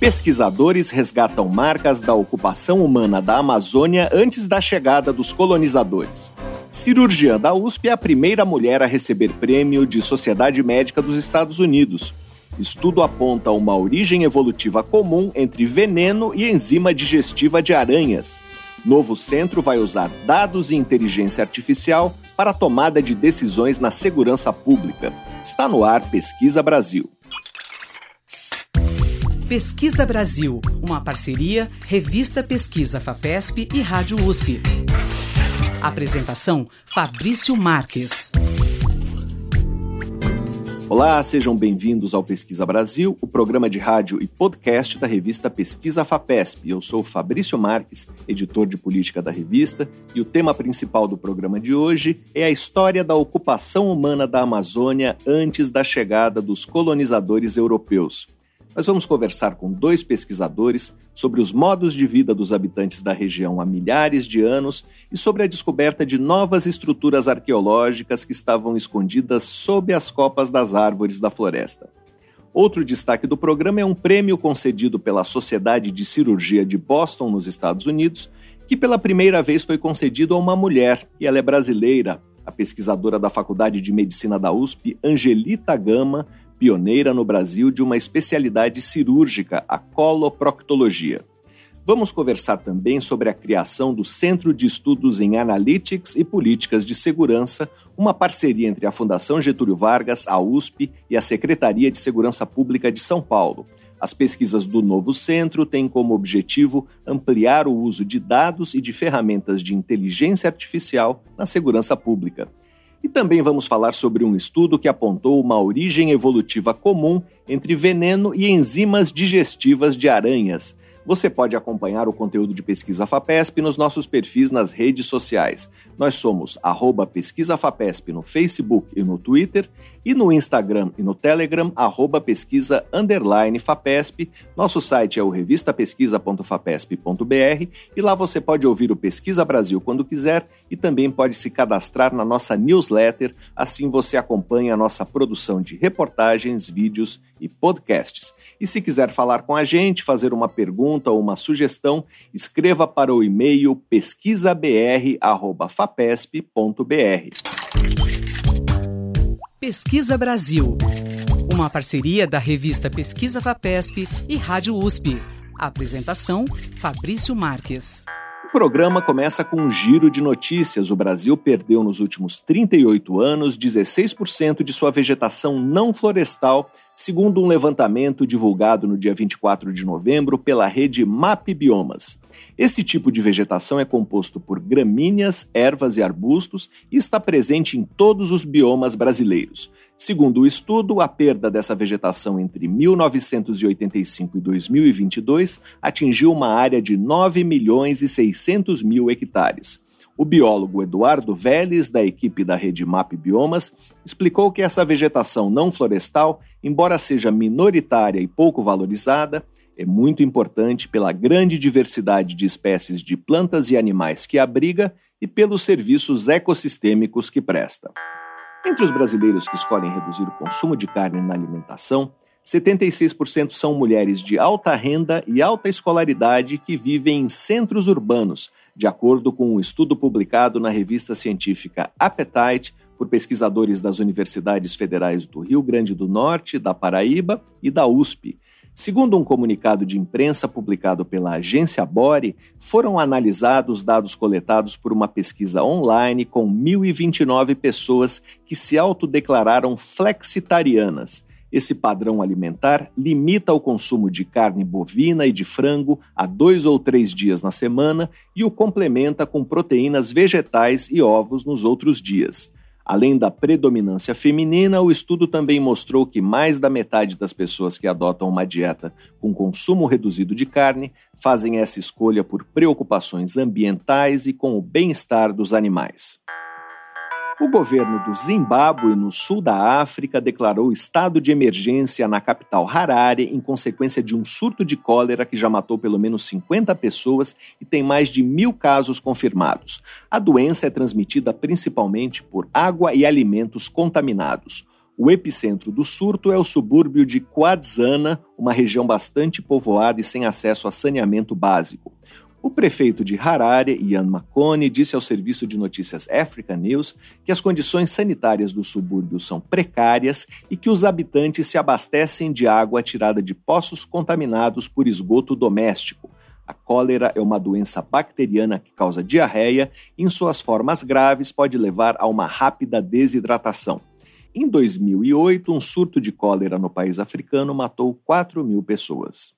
Pesquisadores resgatam marcas da ocupação humana da Amazônia antes da chegada dos colonizadores. Cirurgiã da USP é a primeira mulher a receber prêmio de Sociedade Médica dos Estados Unidos. Estudo aponta uma origem evolutiva comum entre veneno e enzima digestiva de aranhas. Novo centro vai usar dados e inteligência artificial para tomada de decisões na segurança pública. Está no ar Pesquisa Brasil. Pesquisa Brasil, uma parceria Revista Pesquisa FAPESP e Rádio USP. Apresentação Fabrício Marques. Olá, sejam bem-vindos ao Pesquisa Brasil, o programa de rádio e podcast da revista Pesquisa FAPESP. Eu sou Fabrício Marques, editor de política da revista, e o tema principal do programa de hoje é a história da ocupação humana da Amazônia antes da chegada dos colonizadores europeus nós vamos conversar com dois pesquisadores sobre os modos de vida dos habitantes da região há milhares de anos e sobre a descoberta de novas estruturas arqueológicas que estavam escondidas sob as copas das árvores da floresta. Outro destaque do programa é um prêmio concedido pela Sociedade de Cirurgia de Boston, nos Estados Unidos, que pela primeira vez foi concedido a uma mulher, e ela é brasileira. A pesquisadora da Faculdade de Medicina da USP, Angelita Gama, pioneira no Brasil de uma especialidade cirúrgica, a coloproctologia. Vamos conversar também sobre a criação do Centro de Estudos em Analytics e Políticas de Segurança, uma parceria entre a Fundação Getúlio Vargas, a USP e a Secretaria de Segurança Pública de São Paulo. As pesquisas do novo centro têm como objetivo ampliar o uso de dados e de ferramentas de inteligência artificial na segurança pública. E também vamos falar sobre um estudo que apontou uma origem evolutiva comum entre veneno e enzimas digestivas de aranhas. Você pode acompanhar o conteúdo de Pesquisa FAPESP nos nossos perfis nas redes sociais. Nós somos arroba Pesquisa FAPESP no Facebook e no Twitter e no Instagram e no Telegram, arroba pesquisa underline FAPESP. Nosso site é o revistapesquisa.fapesp.br e lá você pode ouvir o Pesquisa Brasil quando quiser e também pode se cadastrar na nossa newsletter, assim você acompanha a nossa produção de reportagens, vídeos e podcasts. E se quiser falar com a gente, fazer uma pergunta ou uma sugestão, escreva para o e-mail pesquisabr@fapesp.br. Pesquisa Brasil. Uma parceria da revista Pesquisa Fapesp e Rádio USP. apresentação Fabrício Marques. O programa começa com um giro de notícias. O Brasil perdeu nos últimos 38 anos 16% de sua vegetação não florestal, segundo um levantamento divulgado no dia 24 de novembro pela rede MAP Biomas. Esse tipo de vegetação é composto por gramíneas, ervas e arbustos e está presente em todos os biomas brasileiros. Segundo o estudo, a perda dessa vegetação entre 1985 e 2022 atingiu uma área de 9 milhões e 600 mil hectares. O biólogo Eduardo Vélez, da equipe da rede MAP Biomas, explicou que essa vegetação não florestal, embora seja minoritária e pouco valorizada, é muito importante pela grande diversidade de espécies de plantas e animais que abriga e pelos serviços ecossistêmicos que presta. Entre os brasileiros que escolhem reduzir o consumo de carne na alimentação, 76% são mulheres de alta renda e alta escolaridade que vivem em centros urbanos, de acordo com um estudo publicado na revista científica Appetite por pesquisadores das universidades federais do Rio Grande do Norte, da Paraíba e da USP, Segundo um comunicado de imprensa publicado pela agência Bore, foram analisados dados coletados por uma pesquisa online com 1.029 pessoas que se autodeclararam flexitarianas. Esse padrão alimentar limita o consumo de carne bovina e de frango a dois ou três dias na semana e o complementa com proteínas vegetais e ovos nos outros dias. Além da predominância feminina, o estudo também mostrou que mais da metade das pessoas que adotam uma dieta com consumo reduzido de carne fazem essa escolha por preocupações ambientais e com o bem-estar dos animais. O governo do Zimbábue, no sul da África, declarou estado de emergência na capital Harare em consequência de um surto de cólera que já matou pelo menos 50 pessoas e tem mais de mil casos confirmados. A doença é transmitida principalmente por água e alimentos contaminados. O epicentro do surto é o subúrbio de Quadzana, uma região bastante povoada e sem acesso a saneamento básico. O prefeito de Harare, Ian Makone, disse ao serviço de notícias Africa News que as condições sanitárias do subúrbio são precárias e que os habitantes se abastecem de água tirada de poços contaminados por esgoto doméstico. A cólera é uma doença bacteriana que causa diarreia e, em suas formas graves, pode levar a uma rápida desidratação. Em 2008, um surto de cólera no país africano matou 4 mil pessoas.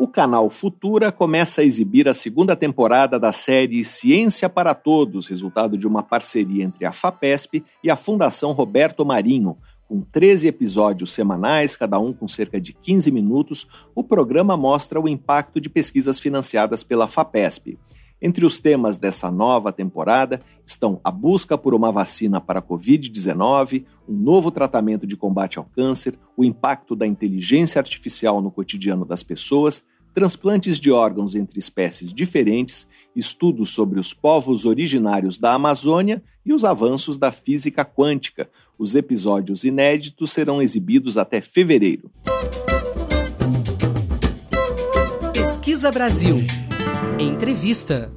O canal Futura começa a exibir a segunda temporada da série Ciência para Todos, resultado de uma parceria entre a FAPESP e a Fundação Roberto Marinho. Com 13 episódios semanais, cada um com cerca de 15 minutos, o programa mostra o impacto de pesquisas financiadas pela FAPESP. Entre os temas dessa nova temporada estão a busca por uma vacina para a Covid-19, um novo tratamento de combate ao câncer, o impacto da inteligência artificial no cotidiano das pessoas, transplantes de órgãos entre espécies diferentes, estudos sobre os povos originários da Amazônia e os avanços da física quântica. Os episódios inéditos serão exibidos até fevereiro. Pesquisa Brasil. Entrevista.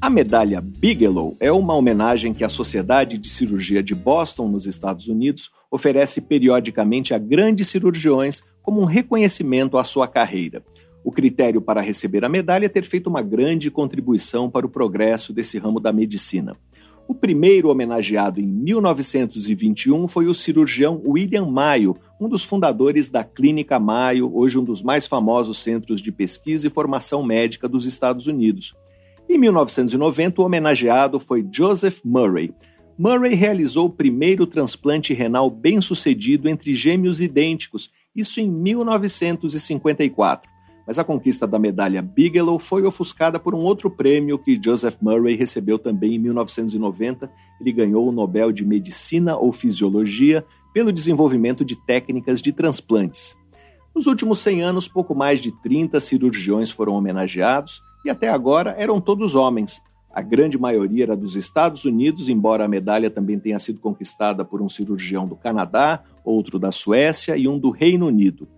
A medalha Bigelow é uma homenagem que a Sociedade de Cirurgia de Boston, nos Estados Unidos, oferece periodicamente a grandes cirurgiões como um reconhecimento à sua carreira. O critério para receber a medalha é ter feito uma grande contribuição para o progresso desse ramo da medicina. O primeiro homenageado em 1921 foi o cirurgião William Mayo, um dos fundadores da Clínica Mayo, hoje um dos mais famosos centros de pesquisa e formação médica dos Estados Unidos. Em 1990, o homenageado foi Joseph Murray. Murray realizou o primeiro transplante renal bem-sucedido entre gêmeos idênticos, isso em 1954 mas a conquista da medalha Bigelow foi ofuscada por um outro prêmio que Joseph Murray recebeu também em 1990. Ele ganhou o Nobel de Medicina ou Fisiologia pelo desenvolvimento de técnicas de transplantes. Nos últimos 100 anos, pouco mais de 30 cirurgiões foram homenageados e até agora eram todos homens. A grande maioria era dos Estados Unidos, embora a medalha também tenha sido conquistada por um cirurgião do Canadá, outro da Suécia e um do Reino Unido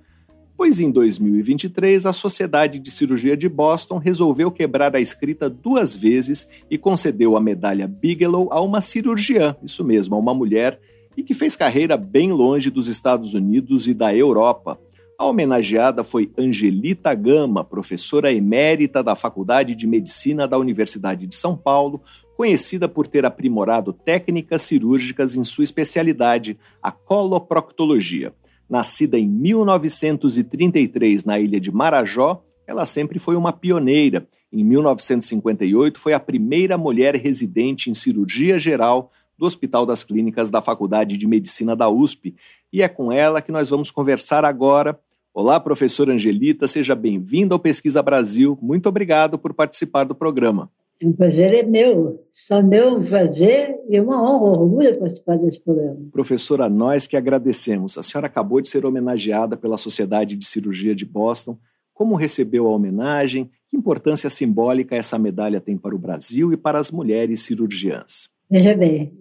pois em 2023 a Sociedade de Cirurgia de Boston resolveu quebrar a escrita duas vezes e concedeu a medalha Bigelow a uma cirurgiã, isso mesmo, a uma mulher, e que fez carreira bem longe dos Estados Unidos e da Europa. A homenageada foi Angelita Gama, professora emérita da Faculdade de Medicina da Universidade de São Paulo, conhecida por ter aprimorado técnicas cirúrgicas em sua especialidade, a coloproctologia. Nascida em 1933 na ilha de Marajó, ela sempre foi uma pioneira. Em 1958, foi a primeira mulher residente em cirurgia geral do Hospital das Clínicas da Faculdade de Medicina da USP. E é com ela que nós vamos conversar agora. Olá, professora Angelita, seja bem-vinda ao Pesquisa Brasil. Muito obrigado por participar do programa. O prazer é meu, só meu prazer e uma honra, um orgulho participar desse programa. Professora, nós que agradecemos. A senhora acabou de ser homenageada pela Sociedade de Cirurgia de Boston. Como recebeu a homenagem? Que importância simbólica essa medalha tem para o Brasil e para as mulheres cirurgiãs? Veja bem,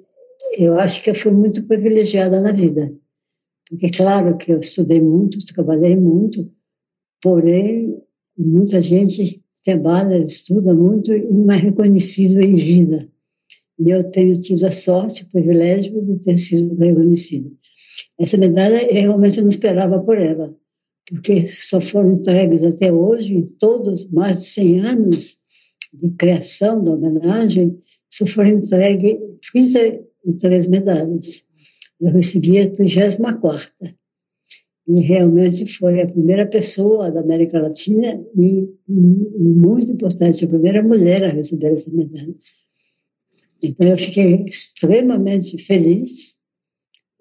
eu acho que eu fui muito privilegiada na vida. Porque, claro, que eu estudei muito, trabalhei muito, porém, muita gente trabalha, estuda muito e não é reconhecido em vida. E eu tenho tido a sorte, o privilégio de ter sido reconhecido. Essa medalha eu realmente não esperava por ela, porque só foram entregues até hoje, em todos mais de 100 anos de criação da homenagem, só foram entregues 33 medalhas. Eu recebi a 34 e realmente foi a primeira pessoa da América Latina e muito importante, a primeira mulher a receber essa medalha. Então eu fiquei extremamente feliz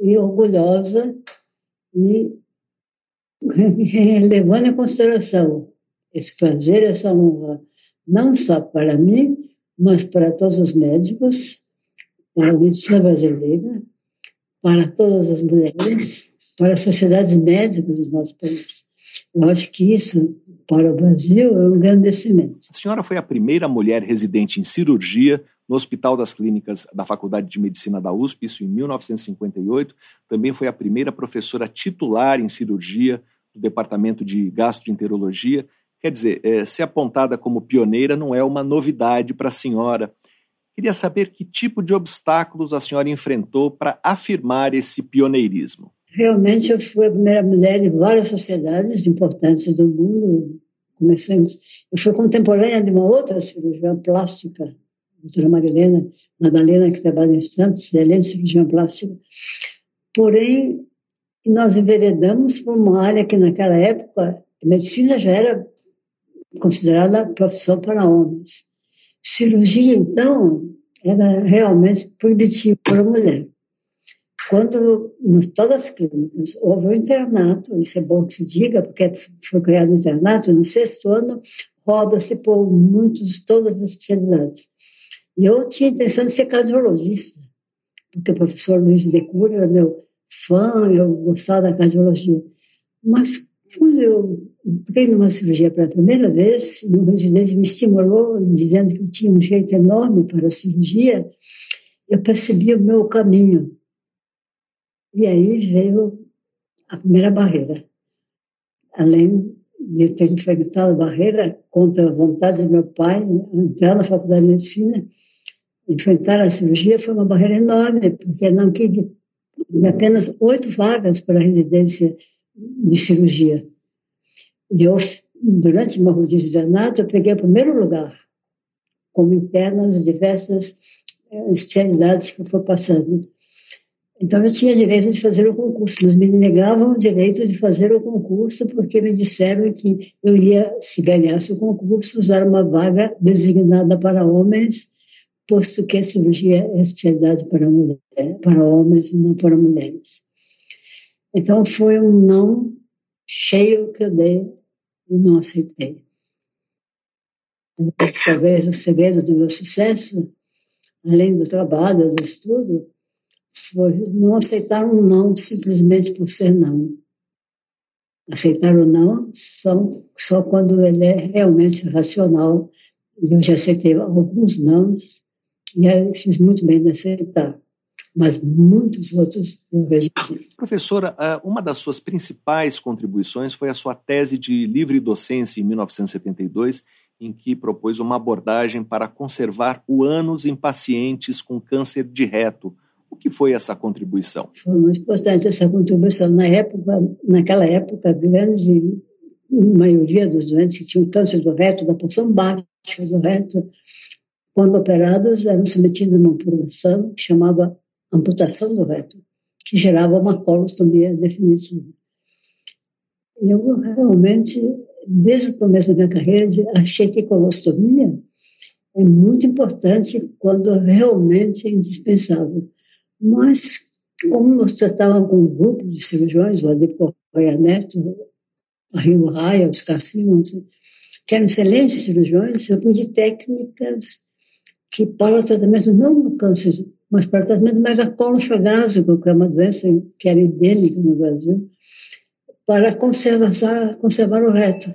e orgulhosa e levando em consideração esse prazer, essa honra, não só para mim, mas para todos os médicos, para a medicina brasileira, para todas as mulheres, para as sociedades médicas do nosso país. Eu acho que isso, para o Brasil, é um engrandecimento. A senhora foi a primeira mulher residente em cirurgia no Hospital das Clínicas da Faculdade de Medicina da USP, isso em 1958. Também foi a primeira professora titular em cirurgia do Departamento de Gastroenterologia. Quer dizer, é, ser apontada como pioneira não é uma novidade para a senhora. Queria saber que tipo de obstáculos a senhora enfrentou para afirmar esse pioneirismo. Realmente eu fui a primeira mulher em várias sociedades importantes do mundo. Comecemos, eu fui contemporânea de uma outra cirurgiã plástica, a doutora Marilena Madalena, que trabalha em Santos, excelente cirurgiã plástica. Porém, nós enveredamos por uma área que naquela época a medicina já era considerada profissão para homens. Cirurgia, então, era realmente proibitiva para a mulher. Quando, em todas as clínicas, houve um internato, isso é bom que se diga, porque foi criado um internato, no sexto ano, roda-se por muitos, todas as especialidades. E eu tinha intenção de ser cardiologista, porque o professor Luiz de Cura era meu fã, eu gostava da cardiologia. Mas quando eu entrei numa cirurgia pela primeira vez, e o residente me estimulou, dizendo que eu tinha um jeito enorme para a cirurgia, eu percebi o meu caminho. E aí veio a primeira barreira. Além de ter enfrentado a barreira contra a vontade de meu pai, entrar na faculdade de medicina, enfrentar a cirurgia foi uma barreira enorme, porque não tive apenas oito vagas para a residência de cirurgia. E eu, durante uma rodízio de anato, eu peguei o primeiro lugar, como interna nas diversas eh, especialidades que eu fui passando. Então, eu tinha direito de fazer o concurso, mas me negavam o direito de fazer o concurso porque me disseram que eu ia, se ganhasse o concurso, usar uma vaga designada para homens, posto que a cirurgia é especialidade para, mulher, para homens e não para mulheres. Então, foi um não cheio que eu dei e não aceitei. Talvez o segredo do meu sucesso, além do trabalho, do estudo, foi não aceitar um não simplesmente por ser não. Aceitar o não só, só quando ele é realmente racional. Eu já aceitei alguns nãos e aí fiz muito bem de aceitar mas muitos outros eu vejo. Professora, ah, uma das suas principais contribuições foi a sua tese de livre docência em 1972, em que propôs uma abordagem para conservar o ânus em pacientes com câncer de reto. O que foi essa contribuição? Foi muito importante essa contribuição. Na época, naquela época, grande maioria dos doentes que tinham câncer do reto, da porção baixa do reto, quando operados, eram submetidos a uma operação que chamava amputação do reto, que gerava uma colostomia definitiva. Eu realmente, desde o começo da minha carreira, achei que colostomia é muito importante quando realmente é indispensável. Mas, como nós tratávamos com um grupo de cirurgiões, o Adip Correia Neto, a Rio Raia, os Cassimons, que eram excelentes cirurgiões, eu pude técnicas que para o tratamento não do câncer mas para o tratamento do megacolo chagásico, que é uma doença que era endêmica no Brasil, para conservar, conservar o reto.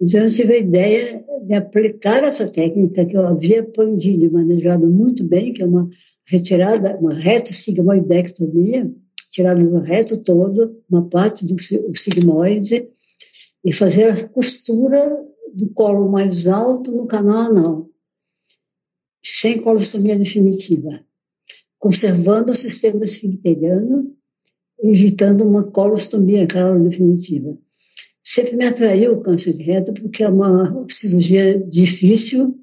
Então, eu tive a ideia de aplicar essa técnica que eu havia aprendido e manejado muito bem, que é uma retirada, uma reto-sigmoidectomia, tirada do reto todo, uma parte do sigmoide, e fazer a costura do colo mais alto no canal anal, sem colostomia definitiva conservando o sistema esfincteriano, evitando uma colostomia clara definitiva. Sempre me atraiu o câncer de reto porque é uma cirurgia difícil,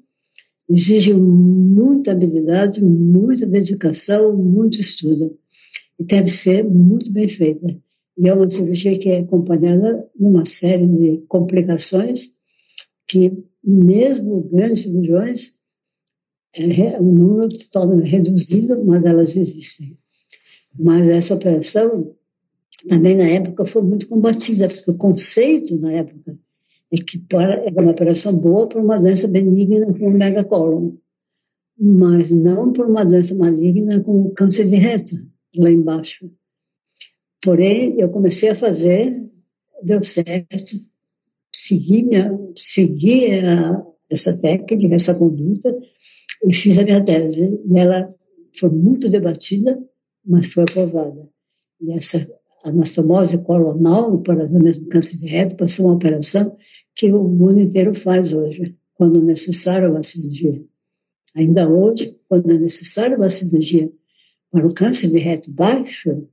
exige muita habilidade, muita dedicação, muito estudo. E deve ser muito bem feita. E é uma cirurgia que é acompanhada de uma série de complicações que, mesmo grandes cirurgiões, é, o número está reduzido, mas elas existem. Mas essa operação, também na época, foi muito combatida, porque o conceito na época é que para, era uma operação boa para uma doença benigna com megacólon, mas não para uma doença maligna com câncer de reto, lá embaixo. Porém, eu comecei a fazer, deu certo, segui, minha, segui a, essa técnica, essa conduta, e fiz a minha tese. E ela foi muito debatida, mas foi aprovada. E essa anastomose colonal, para o mesmo câncer de reto, passou uma operação que o mundo inteiro faz hoje, quando necessário uma cirurgia. Ainda hoje, quando é necessário uma cirurgia para o câncer de reto baixo,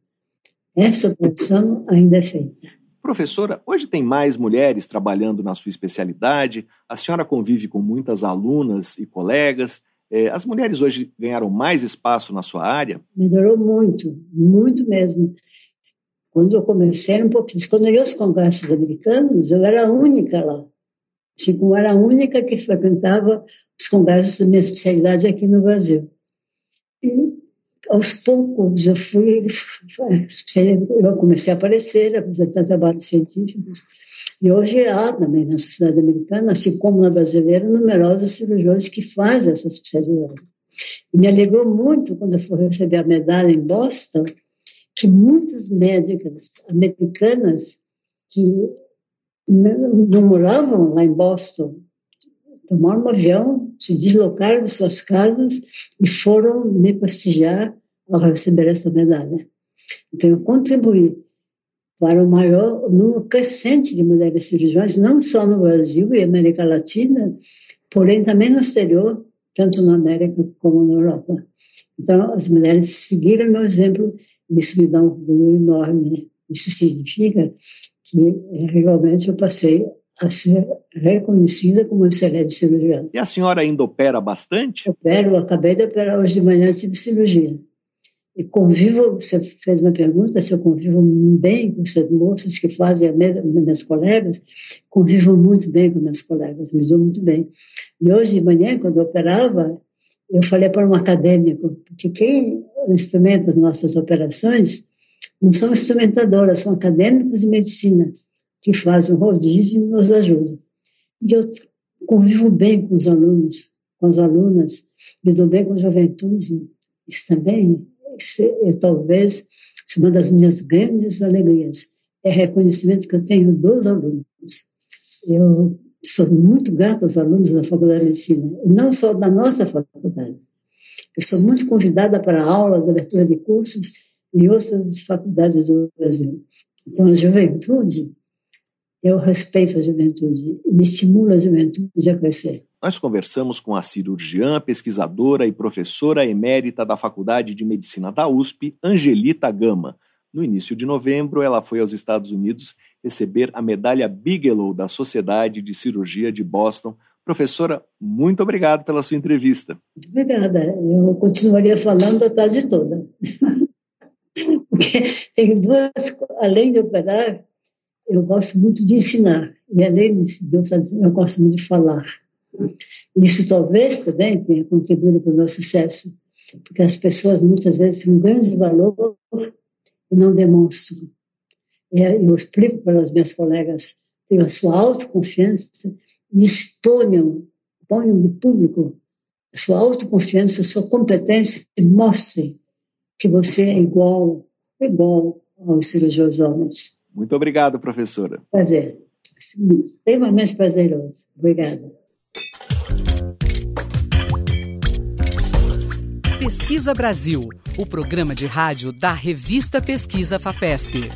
essa operação ainda é feita. Professora, hoje tem mais mulheres trabalhando na sua especialidade, a senhora convive com muitas alunas e colegas. É, as mulheres hoje ganharam mais espaço na sua área? Melhorou muito, muito mesmo. Quando eu comecei, um pouquinho. Quando eu ia aos congressos americanos, eu era a única lá. Tipo, eu era a única que frequentava os congressos da minha especialidade aqui no Brasil. E aos poucos eu fui, eu comecei a aparecer, a fazer trabalhos científicos. E hoje há também na sociedade americana, assim como na brasileira, numerosos cirurgiões que fazem essa especialidade. E me alegrou muito quando eu fui receber a medalha em Boston, que muitas médicas americanas que não moravam lá em Boston, tomaram um avião, se deslocaram de suas casas e foram me prestigiar ao receber essa medalha. Então, eu contribuí para o maior número crescente de mulheres cirurgiões, não só no Brasil e América Latina, porém também no exterior, tanto na América como na Europa. Então, as mulheres seguiram meu exemplo isso me dá um orgulho enorme. Isso significa que eh, realmente eu passei a ser reconhecida como excelente cirurgiã. E a senhora ainda opera bastante? Opero, acabei de operar hoje de manhã, tive cirurgia. E convivo, você fez uma pergunta se eu convivo bem com essas moças que fazem a mesma, minhas colegas, convivo muito bem com minhas colegas, me dou muito bem. E hoje de manhã, quando eu operava, eu falei para um acadêmico, porque quem instrumenta as nossas operações não são instrumentadoras, são acadêmicos de medicina, que fazem o rodízio e nos ajudam. E eu convivo bem com os alunos, com as alunas, me dou bem com a juventude. Isso também, isso é, talvez, uma das minhas grandes alegrias. É reconhecimento que eu tenho dos alunos. Eu sou muito grata aos alunos da Faculdade de Medicina, e não só da nossa faculdade. Eu sou muito convidada para aulas, abertura de cursos em outras faculdades do Brasil. Então, a juventude, eu respeito a juventude, me estimula a juventude a crescer. Nós conversamos com a cirurgiã, pesquisadora e professora emérita da Faculdade de Medicina da USP, Angelita Gama. No início de novembro, ela foi aos Estados Unidos receber a medalha Bigelow da Sociedade de Cirurgia de Boston. Professora, muito obrigado pela sua entrevista. Muito obrigada. Eu continuaria falando a tarde toda. Porque tem duas, além de operar, eu gosto muito de ensinar. E além disso, eu gosto muito de falar. Isso talvez também tenha contribuído para o meu sucesso. Porque as pessoas muitas vezes têm um grande valor e não demonstram. Eu explico para as minhas colegas, tenham a sua autoconfiança e exponham, ponham de público a sua autoconfiança, a sua competência e mostrem que você é igual, igual aos cirurgiões homens. Muito obrigado, professora. Prazer. Extremamente prazeroso. Obrigada. Pesquisa Brasil, o programa de rádio da revista Pesquisa FAPESP.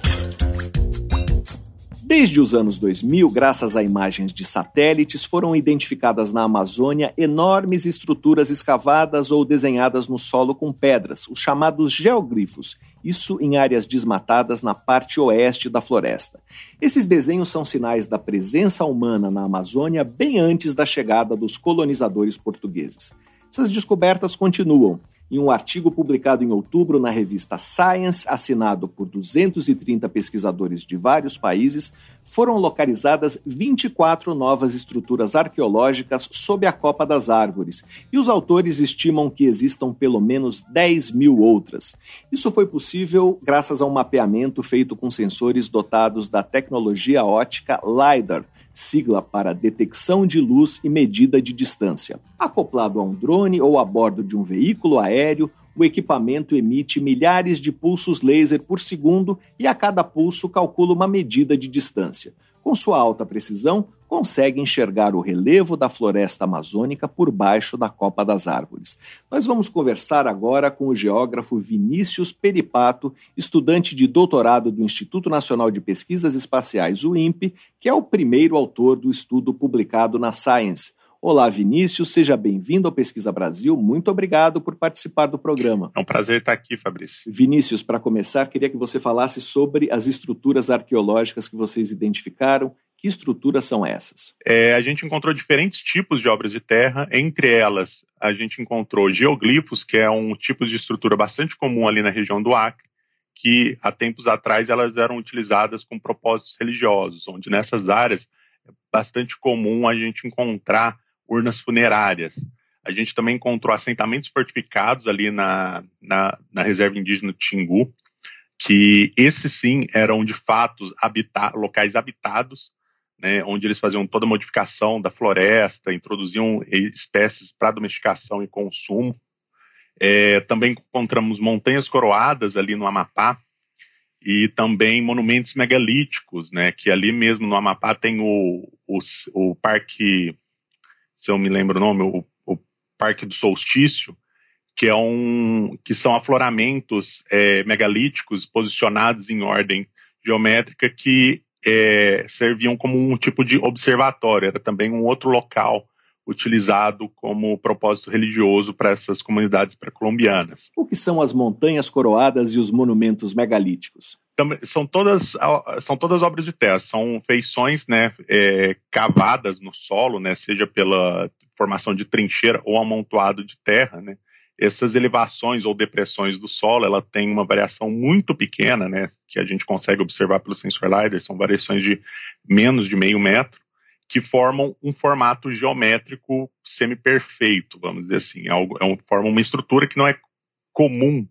Desde os anos 2000, graças a imagens de satélites, foram identificadas na Amazônia enormes estruturas escavadas ou desenhadas no solo com pedras, os chamados geogrifos, isso em áreas desmatadas na parte oeste da floresta. Esses desenhos são sinais da presença humana na Amazônia bem antes da chegada dos colonizadores portugueses. Essas descobertas continuam em um artigo publicado em outubro na revista Science, assinado por 230 pesquisadores de vários países, foram localizadas 24 novas estruturas arqueológicas sob a copa das árvores, e os autores estimam que existam pelo menos 10 mil outras. Isso foi possível graças a um mapeamento feito com sensores dotados da tecnologia ótica LIDAR, sigla para detecção de luz e medida de distância. Acoplado a um drone ou a bordo de um veículo aéreo, o equipamento emite milhares de pulsos laser por segundo e a cada pulso calcula uma medida de distância. Com sua alta precisão, consegue enxergar o relevo da floresta amazônica por baixo da copa das árvores. Nós vamos conversar agora com o geógrafo Vinícius Peripato, estudante de doutorado do Instituto Nacional de Pesquisas Espaciais, o INPE, que é o primeiro autor do estudo publicado na Science. Olá, Vinícius, seja bem-vindo ao Pesquisa Brasil. Muito obrigado por participar do programa. É um prazer estar aqui, Fabrício. Vinícius, para começar, queria que você falasse sobre as estruturas arqueológicas que vocês identificaram que estruturas são essas? É, a gente encontrou diferentes tipos de obras de terra, entre elas a gente encontrou geoglifos, que é um tipo de estrutura bastante comum ali na região do Acre, que há tempos atrás elas eram utilizadas com propósitos religiosos, onde nessas áreas é bastante comum a gente encontrar urnas funerárias. A gente também encontrou assentamentos fortificados ali na, na, na reserva indígena do Xingu, que esses sim eram de fato habita locais habitados né, onde eles faziam toda a modificação da floresta, introduziam espécies para domesticação e consumo. É, também encontramos montanhas coroadas ali no Amapá e também monumentos megalíticos, né, que ali mesmo no Amapá tem o, o, o parque, se eu me lembro o nome, o, o Parque do Solstício, que é um que são afloramentos é, megalíticos posicionados em ordem geométrica que é, serviam como um tipo de observatório, era também um outro local utilizado como propósito religioso para essas comunidades pré-colombianas. O que são as montanhas coroadas e os monumentos megalíticos? Também, são todas são todas obras de terra, são feições né, é, cavadas no solo, né, seja pela formação de trincheira ou amontoado de terra, né, essas elevações ou depressões do solo, ela tem uma variação muito pequena, né, que a gente consegue observar pelo sensor LiDAR, são variações de menos de meio metro, que formam um formato geométrico semi-perfeito, vamos dizer assim. É, é um, forma uma estrutura que não é comum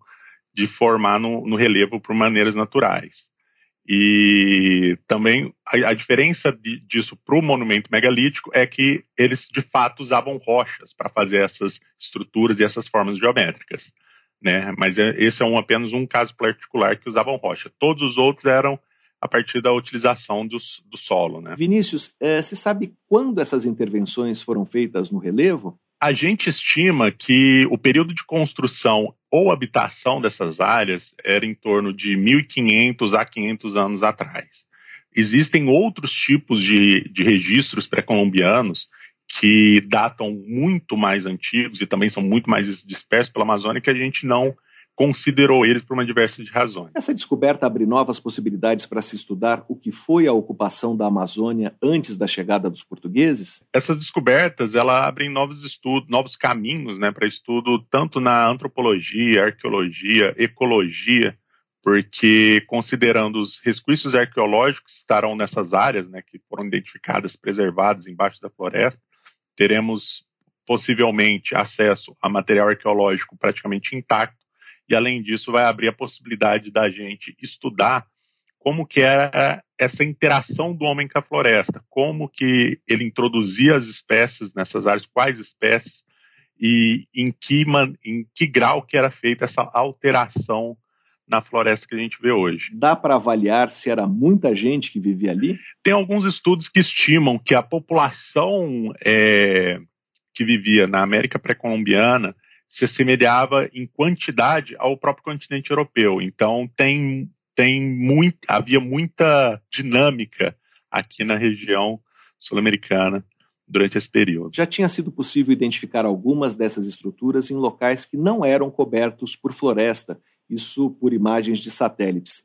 de formar no, no relevo por maneiras naturais. E também a, a diferença de, disso para o monumento megalítico é que eles de fato usavam rochas para fazer essas estruturas e essas formas geométricas. Né? Mas é, esse é um, apenas um caso particular que usavam rocha. Todos os outros eram a partir da utilização do, do solo. Né? Vinícius, é, se sabe quando essas intervenções foram feitas no relevo? A gente estima que o período de construção ou habitação dessas áreas era em torno de 1.500 a 500 anos atrás. Existem outros tipos de, de registros pré-colombianos que datam muito mais antigos e também são muito mais dispersos pela Amazônia que a gente não considerou eles por uma diversidade de razões. Essa descoberta abre novas possibilidades para se estudar o que foi a ocupação da Amazônia antes da chegada dos portugueses? Essas descobertas ela abrem novos estudos, novos caminhos né, para estudo tanto na antropologia, arqueologia, ecologia, porque considerando os resquícios arqueológicos que estarão nessas áreas, né, que foram identificadas, preservadas embaixo da floresta, teremos possivelmente acesso a material arqueológico praticamente intacto e além disso vai abrir a possibilidade da gente estudar como que era essa interação do homem com a floresta, como que ele introduzia as espécies nessas áreas, quais espécies e em que, em que grau que era feita essa alteração na floresta que a gente vê hoje. Dá para avaliar se era muita gente que vivia ali? Tem alguns estudos que estimam que a população é, que vivia na América pré-colombiana se assemelhava em quantidade ao próprio continente europeu. Então tem, tem muito, havia muita dinâmica aqui na região sul-americana durante esse período. Já tinha sido possível identificar algumas dessas estruturas em locais que não eram cobertos por floresta, isso por imagens de satélites.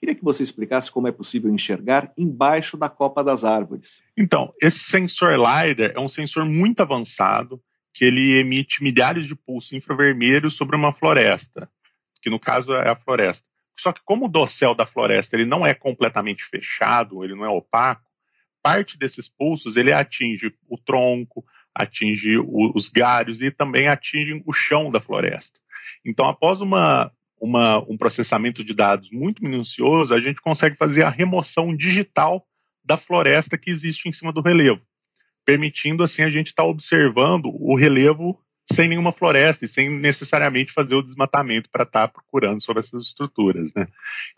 Queria que você explicasse como é possível enxergar embaixo da copa das árvores. Então, esse sensor LiDAR é um sensor muito avançado que ele emite milhares de pulsos infravermelhos sobre uma floresta, que no caso é a floresta. Só que como o dossel da floresta ele não é completamente fechado, ele não é opaco, parte desses pulsos ele atinge o tronco, atinge o, os galhos e também atinge o chão da floresta. Então, após uma, uma, um processamento de dados muito minucioso, a gente consegue fazer a remoção digital da floresta que existe em cima do relevo permitindo assim a gente estar tá observando o relevo sem nenhuma floresta e sem necessariamente fazer o desmatamento para estar tá procurando sobre essas estruturas. Né?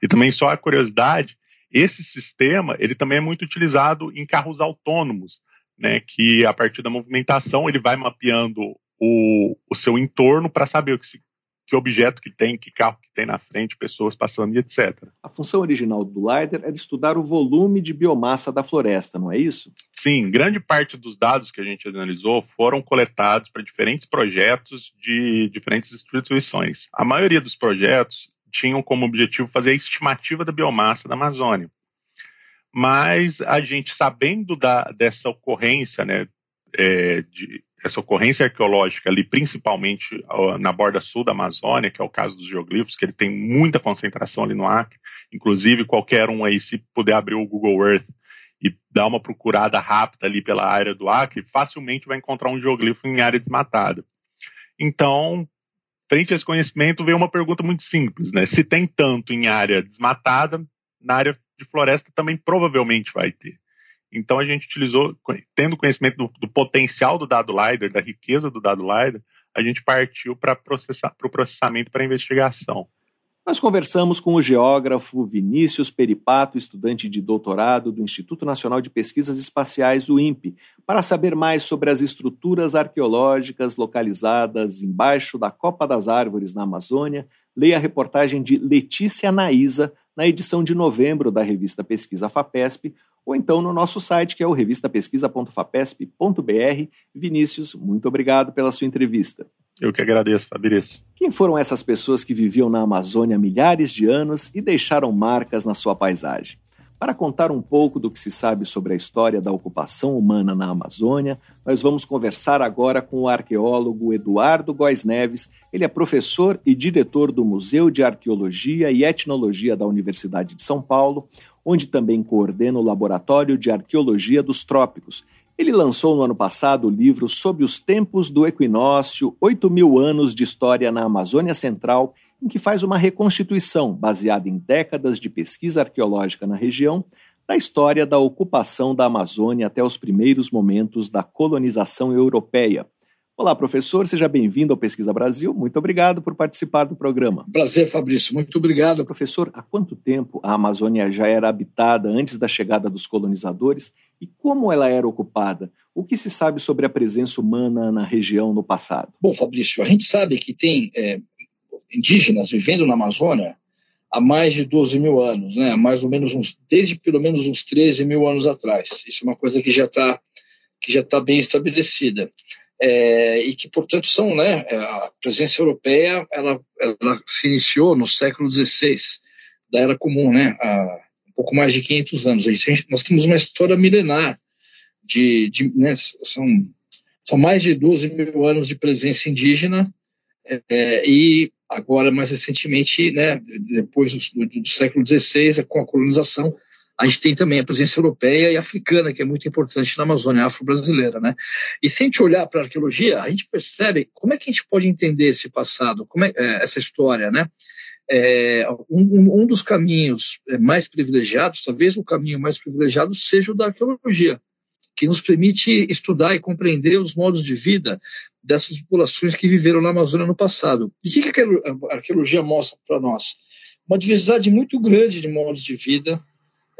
E também só a curiosidade, Esse sistema ele também é muito utilizado em carros autônomos, né, que a partir da movimentação ele vai mapeando o, o seu entorno para saber o que, se, que objeto que tem, que carro que tem na frente, pessoas passando e etc. A função original do LiDAR era estudar o volume de biomassa da floresta, não é isso? Sim, grande parte dos dados que a gente analisou foram coletados para diferentes projetos de diferentes instituições. A maioria dos projetos tinham como objetivo fazer a estimativa da biomassa da Amazônia. Mas a gente, sabendo da, dessa ocorrência, né, é, de, essa ocorrência arqueológica ali, principalmente na borda sul da Amazônia, que é o caso dos geoglifos, que ele tem muita concentração ali no Acre. Inclusive, qualquer um aí, se puder abrir o Google Earth e dar uma procurada rápida ali pela área do Acre, facilmente vai encontrar um geoglifo em área desmatada. Então, frente a esse conhecimento, veio uma pergunta muito simples, né? Se tem tanto em área desmatada, na área de floresta também provavelmente vai ter. Então a gente utilizou, tendo conhecimento do, do potencial do dado LiDAR, da riqueza do dado LiDAR, a gente partiu para o processamento para investigação. Nós conversamos com o geógrafo Vinícius Peripato, estudante de doutorado do Instituto Nacional de Pesquisas Espaciais, o INPE, para saber mais sobre as estruturas arqueológicas localizadas embaixo da Copa das Árvores na Amazônia. Leia a reportagem de Letícia Naísa na edição de novembro da revista Pesquisa FAPESP, ou então no nosso site, que é o revistapesquisa.fapesp.br. Vinícius, muito obrigado pela sua entrevista. Eu que agradeço, Fabrício. Quem foram essas pessoas que viviam na Amazônia há milhares de anos e deixaram marcas na sua paisagem? Para contar um pouco do que se sabe sobre a história da ocupação humana na Amazônia, nós vamos conversar agora com o arqueólogo Eduardo Góes Neves. Ele é professor e diretor do Museu de Arqueologia e Etnologia da Universidade de São Paulo, onde também coordena o Laboratório de Arqueologia dos Trópicos. Ele lançou no ano passado o livro Sob os Tempos do Equinócio: Oito Mil Anos de História na Amazônia Central em que faz uma reconstituição baseada em décadas de pesquisa arqueológica na região da história da ocupação da Amazônia até os primeiros momentos da colonização europeia. Olá, professor, seja bem-vindo ao Pesquisa Brasil. Muito obrigado por participar do programa. Prazer, Fabrício. Muito obrigado. Professor, há quanto tempo a Amazônia já era habitada antes da chegada dos colonizadores e como ela era ocupada? O que se sabe sobre a presença humana na região no passado? Bom, Fabrício, a gente sabe que tem é, indígenas vivendo na Amazônia há mais de 12 mil anos, né? mais ou menos uns, desde pelo menos uns 13 mil anos atrás. Isso é uma coisa que já está que já está bem estabelecida. É, e que, portanto, são, né, a presença europeia, ela, ela se iniciou no século XVI, da Era Comum, né, há um pouco mais de 500 anos. Nós temos uma história milenar de, de né, são, são mais de 12 mil anos de presença indígena é, e agora, mais recentemente, né, depois do, do, do século XVI, com a colonização, a gente tem também a presença europeia e africana, que é muito importante na Amazônia afro-brasileira. Né? E se a gente olhar para a arqueologia, a gente percebe como é que a gente pode entender esse passado, como é, é essa história. Né? É, um, um, dos caminhos é, mais privilegiados, talvez o caminho mais privilegiado, seja o da arqueologia que nos permite estudar e compreender os modos de vida dessas populações que viveram na Amazônia no passado. E o que, que a arqueologia mostra para nós? Uma diversidade muito grande de modos de vida,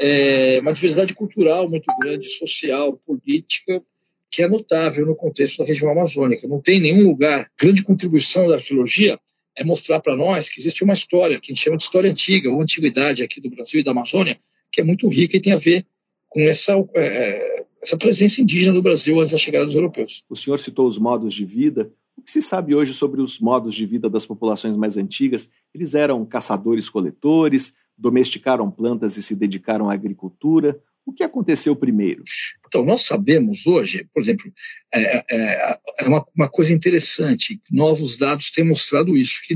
é, uma diversidade cultural muito grande, social, política, que é notável no contexto da região amazônica. Não tem nenhum lugar. Grande contribuição da arqueologia é mostrar para nós que existe uma história, que a gente chama de história antiga, ou antiguidade aqui do Brasil e da Amazônia, que é muito rica e tem a ver com essa é, essa presença indígena do Brasil antes da chegada dos europeus. O senhor citou os modos de vida. O que se sabe hoje sobre os modos de vida das populações mais antigas? Eles eram caçadores-coletores, domesticaram plantas e se dedicaram à agricultura. O que aconteceu primeiro? Então, nós sabemos hoje, por exemplo, é, é, é uma, uma, coisa interessante, novos dados têm mostrado isso, que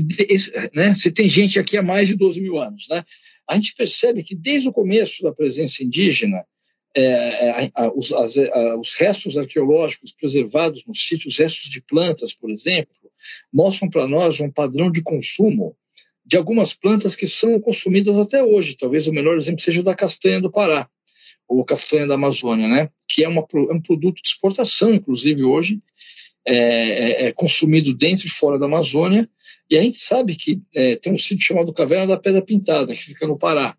né, se tem gente aqui há mais de 12 mil anos, né, a gente percebe que desde o começo da presença indígena, é, é os, as, os, restos arqueológicos preservados nos sítios, restos de plantas, por exemplo, mostram para nós um padrão de consumo de algumas plantas que são consumidas até hoje. Talvez o melhor exemplo seja o da castanha do Pará, ou castanha da Amazônia, né? que é, uma, é um produto de exportação, inclusive hoje, é, é, é, consumido dentro e fora da Amazônia. E a gente sabe que é, tem um sítio chamado Caverna da Pedra Pintada, que fica no Pará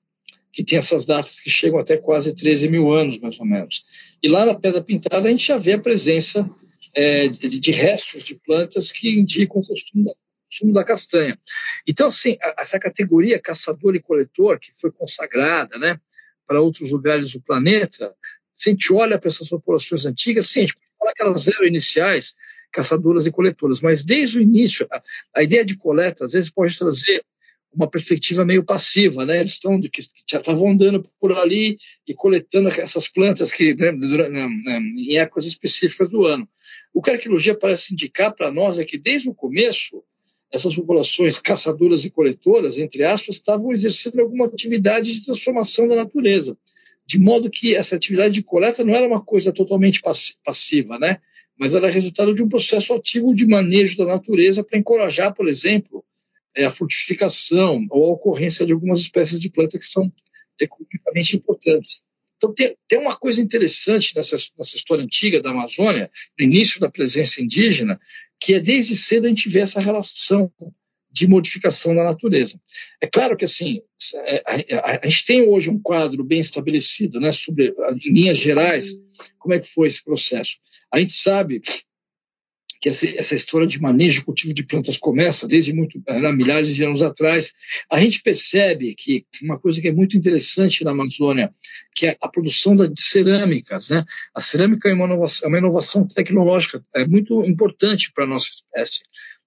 que tem essas datas que chegam até quase 13 mil anos, mais ou menos. E lá na Pedra Pintada a gente já vê a presença é, de, de, restos de plantas que indicam o consumo, consumo da castanha. Então, assim, essa categoria caçador e coletor, que foi consagrada né, para outros lugares do planeta, se a gente olha para essas populações antigas, sim, a gente falar que elas eram iniciais, caçadoras e coletoras, mas desde o início, a, a ideia de coleta às vezes pode trazer uma perspectiva meio passiva, né? Eles estão que já estavam andando por ali e coletando essas plantas que né, durante, né, né, em épocas específicas do ano. O que a arqueologia parece indicar para nós é que desde o começo essas populações caçadoras e coletoras, entre aspas, estavam exercendo alguma atividade de transformação da natureza, de modo que essa atividade de coleta não era uma coisa totalmente passiva, né? Mas era resultado de um processo ativo de manejo da natureza para encorajar, por exemplo, é, a frutificação ou a ocorrência de algumas espécies de plantas que são economicamente importantes. Então, tem, tem uma coisa interessante nessa, nessa história antiga da Amazônia, no início da presença indígena, que é desde cedo a gente vê essa relação de modificação da natureza. É claro que, assim, é, a, gente tem hoje um quadro bem estabelecido, né, sobre, em linhas gerais, como é que foi esse processo. A gente sabe que essa, essa, história de manejo e cultivo de plantas começa desde muito, né, milhares de anos atrás. A gente percebe que uma coisa que é muito interessante na Amazônia, que é a produção de cerâmicas. Né? A cerâmica é uma inovação, é uma inovação tecnológica é muito importante para a nossa espécie.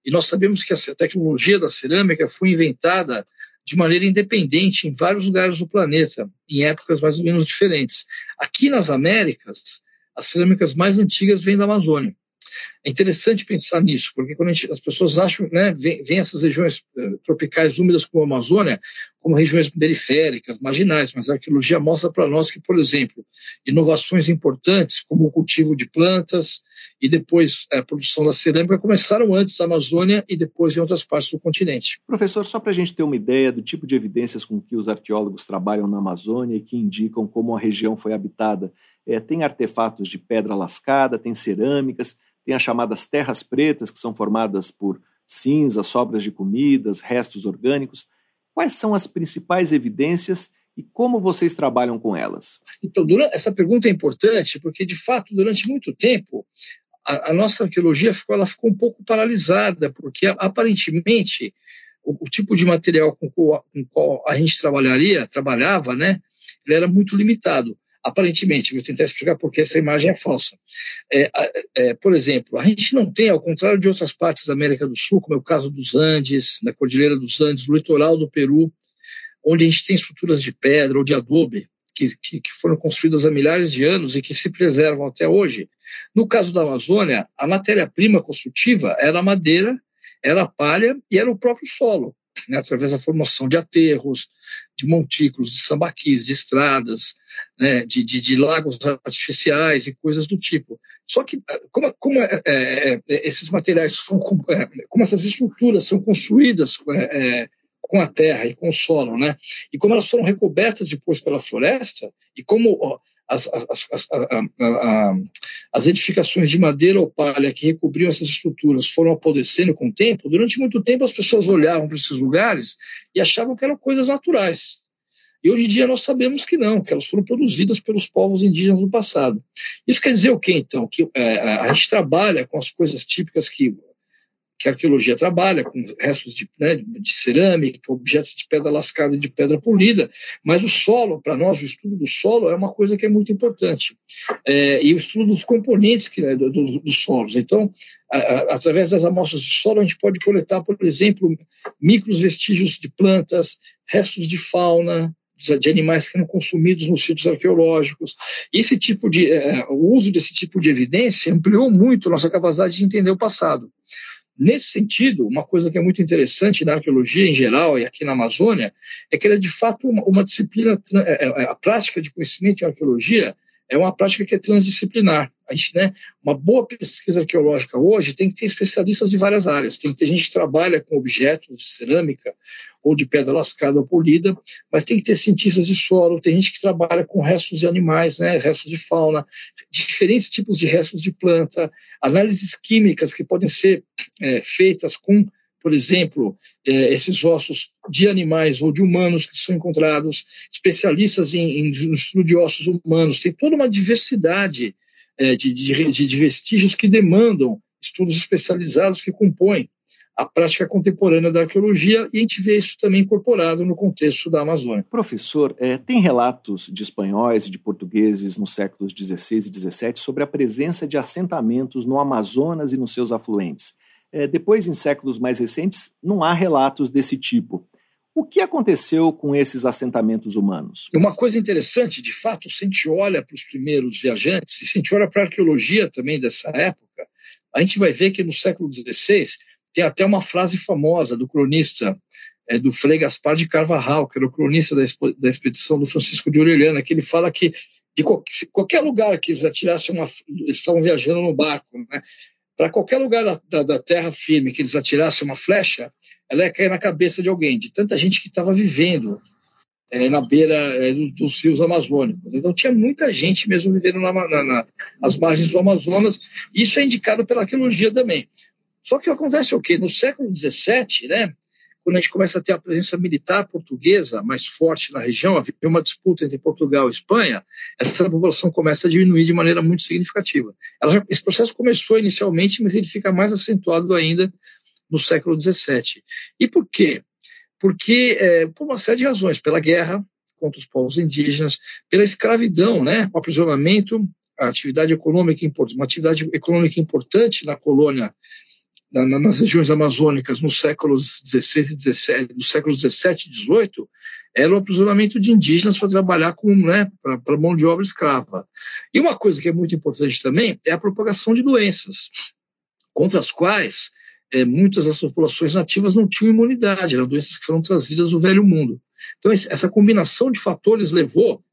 E nós sabemos que a tecnologia da cerâmica foi inventada de maneira independente em vários lugares do planeta, em épocas mais ou menos diferentes. Aqui nas Américas, as cerâmicas mais antigas vêm da Amazônia. É interessante pensar nisso, porque quando gente, as pessoas acham, né, vêm essas regiões uh, tropicais úmidas como a Amazônia como regiões periféricas, marginais, mas a arqueologia mostra para nós que, por exemplo, inovações importantes como o cultivo de plantas e depois a produção da cerâmica começaram antes da Amazônia e depois em outras partes do continente. Professor, só para a gente ter uma ideia do tipo de evidências com que os arqueólogos trabalham na Amazônia e que indicam como a região foi habitada, é, tem artefatos de pedra lascada, tem cerâmicas, tem as chamadas terras pretas, que são formadas por cinzas, sobras de comidas, restos orgânicos. Quais são as principais evidências e como vocês trabalham com elas? Então, durante, essa pergunta é importante porque, de fato, durante muito tempo, a, a nossa arqueologia ficou, ela ficou um pouco paralisada, porque aparentemente o, o tipo de material com o qual a gente trabalharia, trabalhava, né, ele era muito limitado aparentemente, vou tentar explicar porque essa imagem é falsa. É, é, por exemplo, a gente não tem, ao contrário de outras partes da América do Sul, como é o caso dos Andes, da Cordilheira dos Andes, no litoral do Peru, onde a gente tem estruturas de pedra ou de adobe que, que, que foram construídas há milhares de anos e que se preservam até hoje. No caso da Amazônia, a matéria-prima construtiva era a madeira, era a palha e era o próprio solo, né, através da formação de aterros, de montículos, de sambaquis, de estradas, né, de, de, de, lagos artificiais e coisas do tipo. Só que, ah, como, como é, é, é, esses materiais, são, é, como essas estruturas são construídas é, é, com a terra e com o solo, né, e como elas foram recobertas depois pela floresta, e como as, as, as, as, edificações de madeira ou palha que recobriam essas estruturas foram apodrecendo com o tempo, durante muito tempo as pessoas olhavam para esses lugares e achavam que eram coisas naturais. E hoje em dia nós sabemos que não, que elas foram produzidas pelos povos indígenas do passado. Isso quer dizer o quê, então? Que é, a gente trabalha com as coisas típicas que que a arqueologia trabalha, com restos de, né, de cerâmica, objetos de pedra lascada e de pedra polida, mas o solo, para nós, o estudo do solo é uma coisa que é muito importante. É, e o estudo dos componentes que, né, do, do, dos solos. Então, a, a, através das amostras de solo, a gente pode coletar, por exemplo, micros vestígios de plantas, restos de fauna, de animais que eram consumidos nos sítios arqueológicos. Esse tipo de, é, o uso desse tipo de evidência ampliou muito nossa capacidade de entender o passado. Nesse sentido, uma coisa que é muito interessante na arqueologia em geral e aqui na Amazônia é que ela é de fato uma, uma disciplina, é, é, a prática de conhecimento em arqueologia é uma prática que é transdisciplinar. A gente, né, uma boa pesquisa arqueológica hoje tem que ter especialistas de várias áreas. Tem que ter gente que trabalha com objetos de cerâmica ou de pedra lascada ou polida, mas tem que ter cientistas de solo, tem gente que trabalha com restos de animais, né, restos de fauna, diferentes tipos de restos de planta, análises químicas que podem ser é, feitas com por exemplo, é, esses ossos de animais ou de humanos que são encontrados, especialistas em, em estudo de ossos humanos, tem toda uma diversidade é, de, de, de vestígios que demandam estudos especializados que compõem a prática contemporânea da arqueologia e a gente vê isso também incorporado no contexto da Amazônia. Professor, é, tem relatos de espanhóis e de portugueses nos séculos XVI e XVII sobre a presença de assentamentos no Amazonas e nos seus afluentes. É, depois, em séculos mais recentes, não há relatos desse tipo. O que aconteceu com esses assentamentos humanos? Uma coisa interessante, de fato, se a gente olha para os primeiros viajantes, se a gente olha para a arqueologia também dessa época, a gente vai ver que no século XVI tem até uma frase famosa do cronista é, do Frei Gaspar de Carvajal, que era o cronista da, da expedição do Francisco de Orellana, que ele fala que de qualquer lugar que eles atirassem uma. Eles estavam viajando no barco, né? Para qualquer lugar da, da, da, terra firme que eles atirassem uma flecha, ela ia cair na cabeça de alguém, de tanta gente que estava vivendo é, na beira é, dos, dos, rios amazônicos. Então tinha muita gente mesmo vivendo na, na, na, nas margens do Amazonas. Isso é indicado pela arqueologia também. Só que acontece o quê? No século XVII, né, quando a gente começa a ter a presença militar portuguesa mais forte na região, havia uma disputa entre Portugal e Espanha, essa população começa a diminuir de maneira muito significativa. Já, esse processo começou inicialmente, mas ele fica mais acentuado ainda no século XVII. E por quê? Porque, é, por uma série de razões, pela guerra contra os povos indígenas, pela escravidão, né, o aprisionamento, a atividade econômica, uma atividade econômica importante na colônia na, nas regiões amazônicas nos séculos XVI e XVII, nos séculos XVII e XVIII, era o aprisionamento de indígenas para trabalhar com, né, para mão de obra escrava. E uma coisa que é muito importante também é a propagação de doenças, contra as quais é, muitas das populações nativas não tinham imunidade, eram doenças que foram trazidas do velho mundo. Então, essa combinação de fatores levou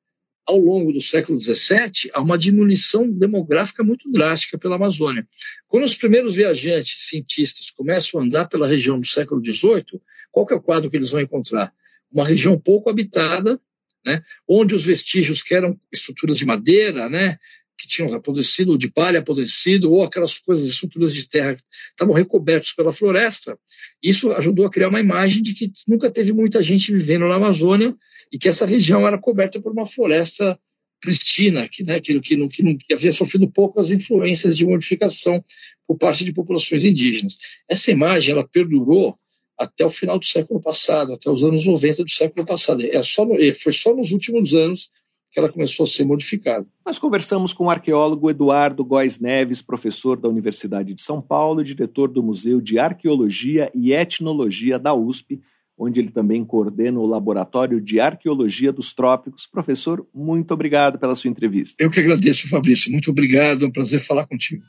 ao longo do século XVII, há uma diminuição demográfica muito drástica pela Amazônia. Quando os primeiros viajantes cientistas começam a andar pela região do século XVIII, qual é o quadro que eles vão encontrar? Uma região pouco habitada, né, onde os vestígios que eram estruturas de madeira, né, que tinham apodrecido, de palha apodrecido, ou aquelas coisas, estruturas de terra que estavam recobertos pela floresta. Isso ajudou a criar uma imagem de que nunca teve muita gente vivendo na Amazônia e que essa região era coberta por uma floresta pristina, que, né, que, que, que, não, que havia sofrido poucas influências de modificação por parte de populações indígenas. Essa imagem ela perdurou até o final do século passado, até os anos 90 do século passado. É só no, foi só nos últimos anos que ela começou a ser modificada. Nós conversamos com o arqueólogo Eduardo Góes Neves, professor da Universidade de São Paulo e diretor do Museu de Arqueologia e Etnologia da USP, onde ele também coordena o Laboratório de Arqueologia dos Trópicos. Professor, muito obrigado pela sua entrevista. Eu que agradeço, Fabrício. Muito obrigado. É um prazer falar contigo.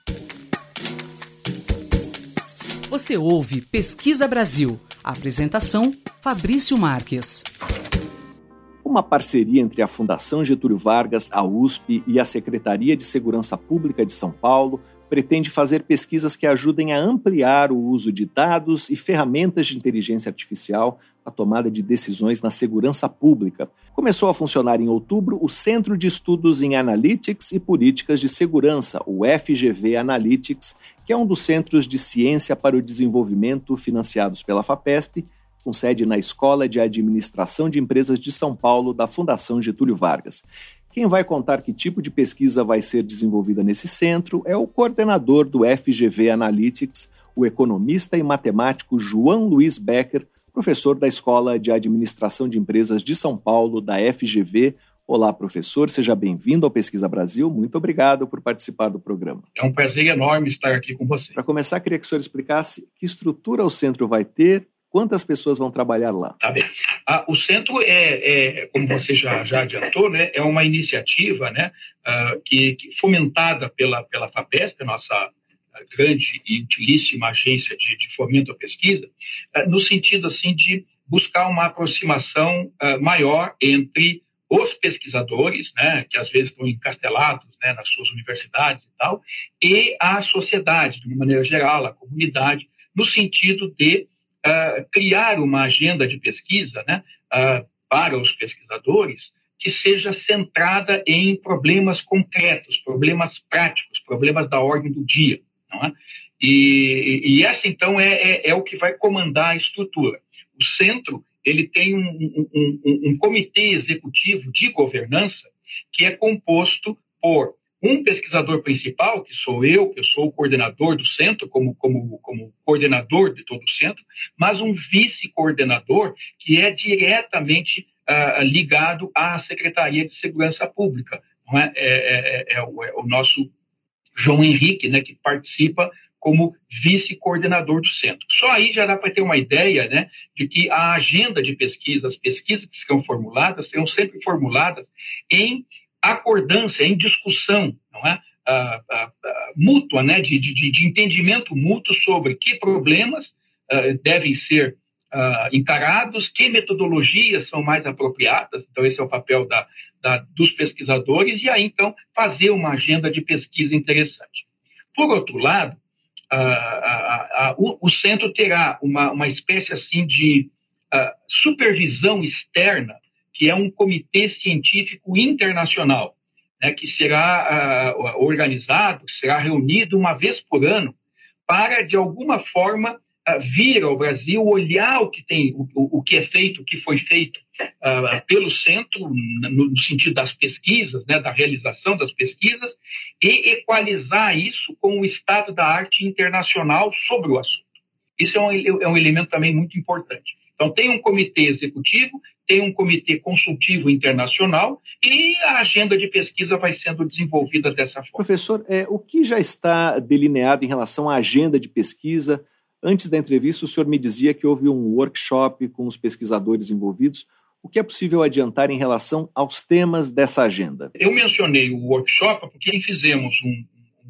Você ouve Pesquisa Brasil. apresentação: Fabrício Marques. Uma parceria entre a Fundação Getúlio Vargas, a USP e a Secretaria de Segurança Pública de São Paulo pretende fazer pesquisas que ajudem a ampliar o uso de dados e ferramentas de inteligência artificial na tomada de decisões na segurança pública. Começou a funcionar em outubro o Centro de Estudos em Analytics e Políticas de Segurança, o FGV Analytics, que é um dos centros de ciência para o desenvolvimento financiados pela FAPESP, com sede na Escola de Administração de Empresas de São Paulo da Fundação Getúlio Vargas. Quem vai contar que tipo de pesquisa vai ser desenvolvida nesse centro é o coordenador do FGV Analytics, o economista e matemático João Luiz Becker, professor da Escola de Administração de Empresas de São Paulo, da FGV. Olá, professor, seja bem-vindo ao Pesquisa Brasil. Muito obrigado por participar do programa. É um prazer enorme estar aqui com você. Para começar, queria que o senhor explicasse que estrutura o centro vai ter Quantas pessoas vão trabalhar lá? Tá bem. Ah, o centro é, é, como você já, já adiantou, né, é uma iniciativa né, uh, que, que, fomentada pela, pela FAPESP, nossa grande e utilíssima agência de, de fomento à pesquisa, uh, no sentido assim de buscar uma aproximação maior entre os pesquisadores, né, que às vezes estão encastelados né, nas suas universidades e tal, e a sociedade, de uma maneira geral, a comunidade, no sentido de uh, criar uma agenda de pesquisa né, uh, para os pesquisadores que seja centrada em problemas concretos, problemas práticos, problemas da ordem do dia. É? E, e essa, então, é, é, é, o que vai comandar a estrutura. O centro ele tem um, um, um, um comitê executivo de governança que é composto por um pesquisador principal, que sou eu, que eu sou o coordenador do centro, como, como, como coordenador de todo o centro, mas um vice-coordenador que é diretamente uh, ligado à Secretaria de Segurança Pública. É? É, é, é, o, é, o, nosso João Henrique, né, que participa como vice-coordenador do centro. Só aí já dá para ter uma ideia né, de que a agenda de pesquisa, as pesquisas que serão formuladas, serão sempre formuladas em acordância, em discussão, não é? Ah, ah, ah, mútua, né, de, de, de, entendimento mútuo sobre que problemas devem ser encarados, que metodologias são mais apropriadas. Então, esse é o papel da, da, dos pesquisadores, e aí, então, fazer uma agenda de pesquisa interessante. Por outro lado, o, o, centro terá uma, uma espécie assim de supervisão externa que é um comitê científico internacional, né, que será uh, organizado, será reunido uma vez por ano, para, de alguma forma, uh, vir ao Brasil, olhar o que, tem, o, o que é feito, o que foi feito uh, pelo centro, no, no, sentido das pesquisas, né, da realização das pesquisas, e equalizar isso com o estado da arte internacional sobre o assunto. Isso é um, é um elemento também muito importante. Então, tem um comitê executivo, tem um comitê consultivo internacional e a agenda de pesquisa vai sendo desenvolvida dessa forma. Professor, é, o que já está delineado em relação à agenda de pesquisa? Antes da entrevista, o senhor me dizia que houve um workshop com os pesquisadores envolvidos. O que é possível adiantar em relação aos temas dessa agenda? Eu mencionei o workshop porque fizemos um,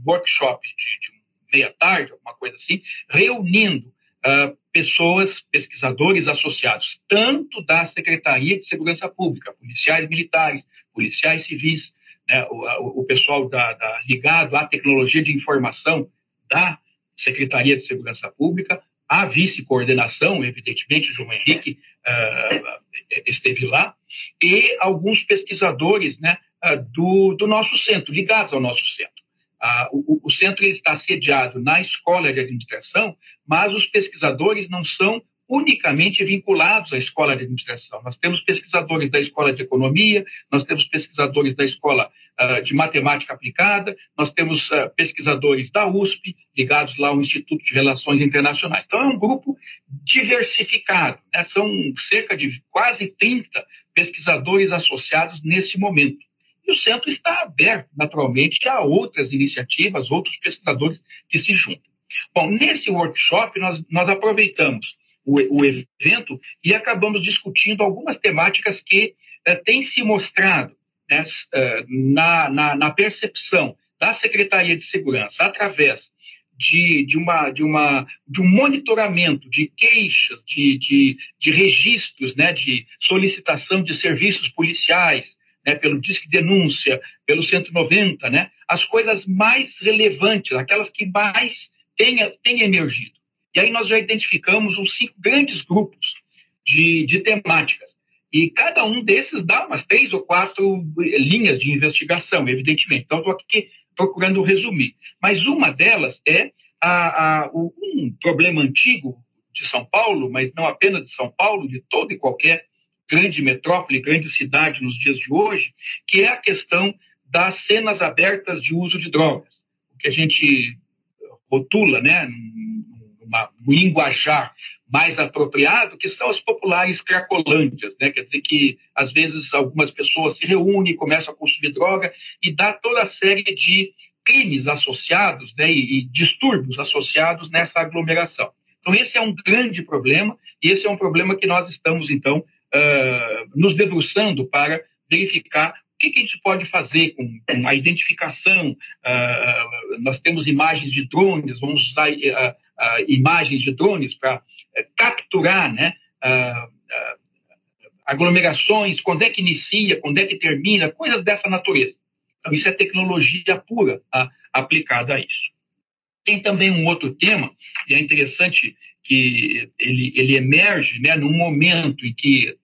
workshop de, de meia tarde, alguma coisa assim, reunindo uh, pessoas, pesquisadores associados, tanto da Secretaria de Segurança Pública, policiais militares, policiais civis, né, o, o, pessoal da, da, ligado à tecnologia de informação da Secretaria de Segurança Pública, a vice-coordenação, evidentemente, João Henrique uh, esteve lá, e alguns pesquisadores né, uh, do, do nosso centro, ligados ao nosso centro. Ah, o, o, centro está sediado na escola de administração, mas os pesquisadores não são unicamente vinculados à escola de administração. Nós temos pesquisadores da escola de economia, nós temos pesquisadores da escola uh, de matemática aplicada, nós temos uh, pesquisadores da USP, ligados lá ao Instituto de Relações Internacionais. Então, é um grupo diversificado, né? são cerca de quase 30 pesquisadores associados nesse momento. E o centro está aberto, naturalmente, a outras iniciativas, outros pesquisadores que se juntam. Bom, nesse workshop, nós, nós aproveitamos o, o evento e acabamos discutindo algumas temáticas que uh, têm se mostrado né, uh, na, na, na, percepção da Secretaria de Segurança através de, de, uma, de, uma, de um monitoramento de queixas, de, de, de registros, né, de solicitação de serviços policiais, né, pelo Disque Denúncia, pelo 190, né, as coisas mais relevantes, aquelas que mais têm, têm emergido. E aí nós já identificamos uns cinco grandes grupos de, de temáticas. E cada um desses dá umas três ou quatro linhas de investigação, evidentemente. Então, estou aqui procurando resumir. Mas uma delas é a, a, um problema antigo de São Paulo, mas não apenas de São Paulo, de todo e qualquer grande metrópole, grande cidade nos dias de hoje, que é a questão das cenas abertas de uso de drogas, o que a gente rotula, né, numa, num linguajar mais apropriado, que são as populares cracolândias, né? Quer dizer que às vezes algumas pessoas se reúnem, começam a consumir droga e dá toda a série de crimes associados, né, e, e distúrbios associados nessa aglomeração. Então esse é um grande problema e esse é um problema que nós estamos então nos debruçando para verificar o que, que, a gente pode fazer com, com a identificação. Uh, nós temos imagens de drones, vamos usar uh, imagens de drones para capturar né, aglomerações, quando é que inicia, quando é que termina, coisas dessa natureza. Então, isso é tecnologia pura aplicada a isso. Tem também um outro tema, e é interessante que ele, ele emerge né, num momento em que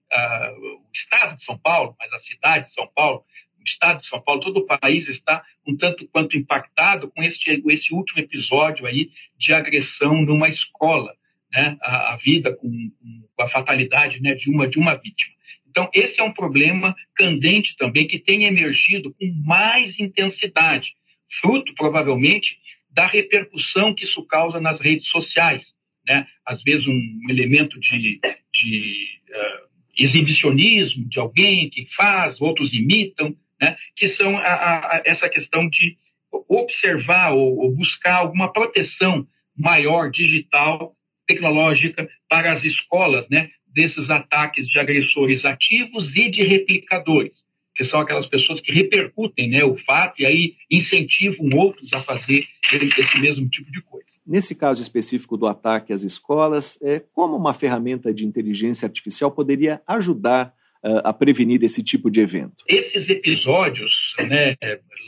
o Estado de São Paulo, mas a cidade de São Paulo, o estado de São Paulo, todo o país está um tanto quanto impactado com este, esse último episódio aí de agressão numa escola, né? A, a vida com, com, a fatalidade, né? De uma de uma vítima. Então esse é um problema candente também que tem emergido com mais intensidade, fruto provavelmente da repercussão que isso causa nas redes sociais, né? Às vezes um elemento de, de uh, exibicionismo de alguém que faz, outros imitam, né? que são a, a, essa questão de observar ou, ou, buscar alguma proteção maior digital, tecnológica para as escolas, né? desses ataques de agressores ativos e de replicadores, que são aquelas pessoas que repercutem né, o fato e aí incentivam outros a fazer esse mesmo tipo de coisa. Nesse caso específico do ataque às escolas, é, como uma ferramenta de inteligência artificial poderia ajudar a prevenir esse tipo de evento? Esses episódios né,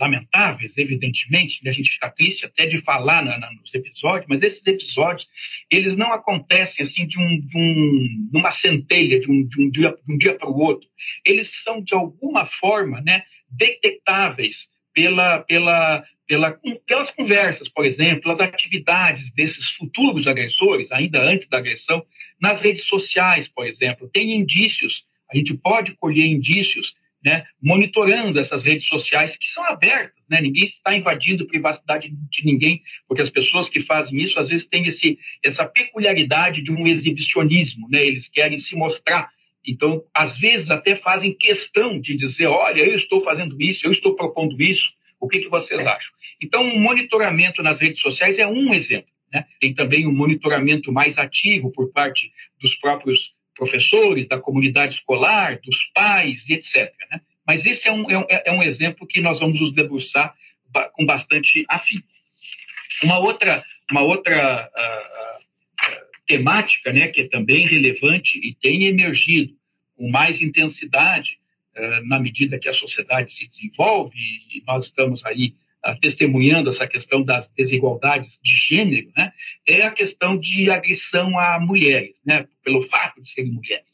lamentáveis, evidentemente, a gente fica triste até de falar na, na, nos episódios, mas esses episódios eles não acontecem assim de um, de um numa centelha de um, de um dia, de um dia para o outro. Eles são de alguma forma, né, detectáveis pela, pela pela, pelas conversas, por exemplo, pelas atividades desses futuros agressores, ainda antes da agressão, nas redes sociais, por exemplo. Tem indícios, a gente pode colher indícios, né, monitorando essas redes sociais que são abertas, né? ninguém está invadindo a privacidade de ninguém, porque as pessoas que fazem isso às vezes têm esse, essa peculiaridade de um exibicionismo, né? eles querem se mostrar. Então, às vezes até fazem questão de dizer, olha, eu estou fazendo isso, eu estou propondo isso, o que, que vocês acham? Então, o monitoramento nas redes sociais é um exemplo. Né? Tem também um monitoramento mais ativo por parte dos próprios professores, da comunidade escolar, dos pais, etc. Né? Mas esse é um, é, um, é um exemplo que nós vamos nos debruçar com bastante afinco. Uma outra, uma outra uh, uh, temática né, que é também relevante e tem emergido com mais intensidade eh, na medida que a sociedade se desenvolve, e nós estamos aí testemunhando essa questão das desigualdades de gênero, né, é a questão de agressão a mulheres, né, pelo fato de serem mulheres.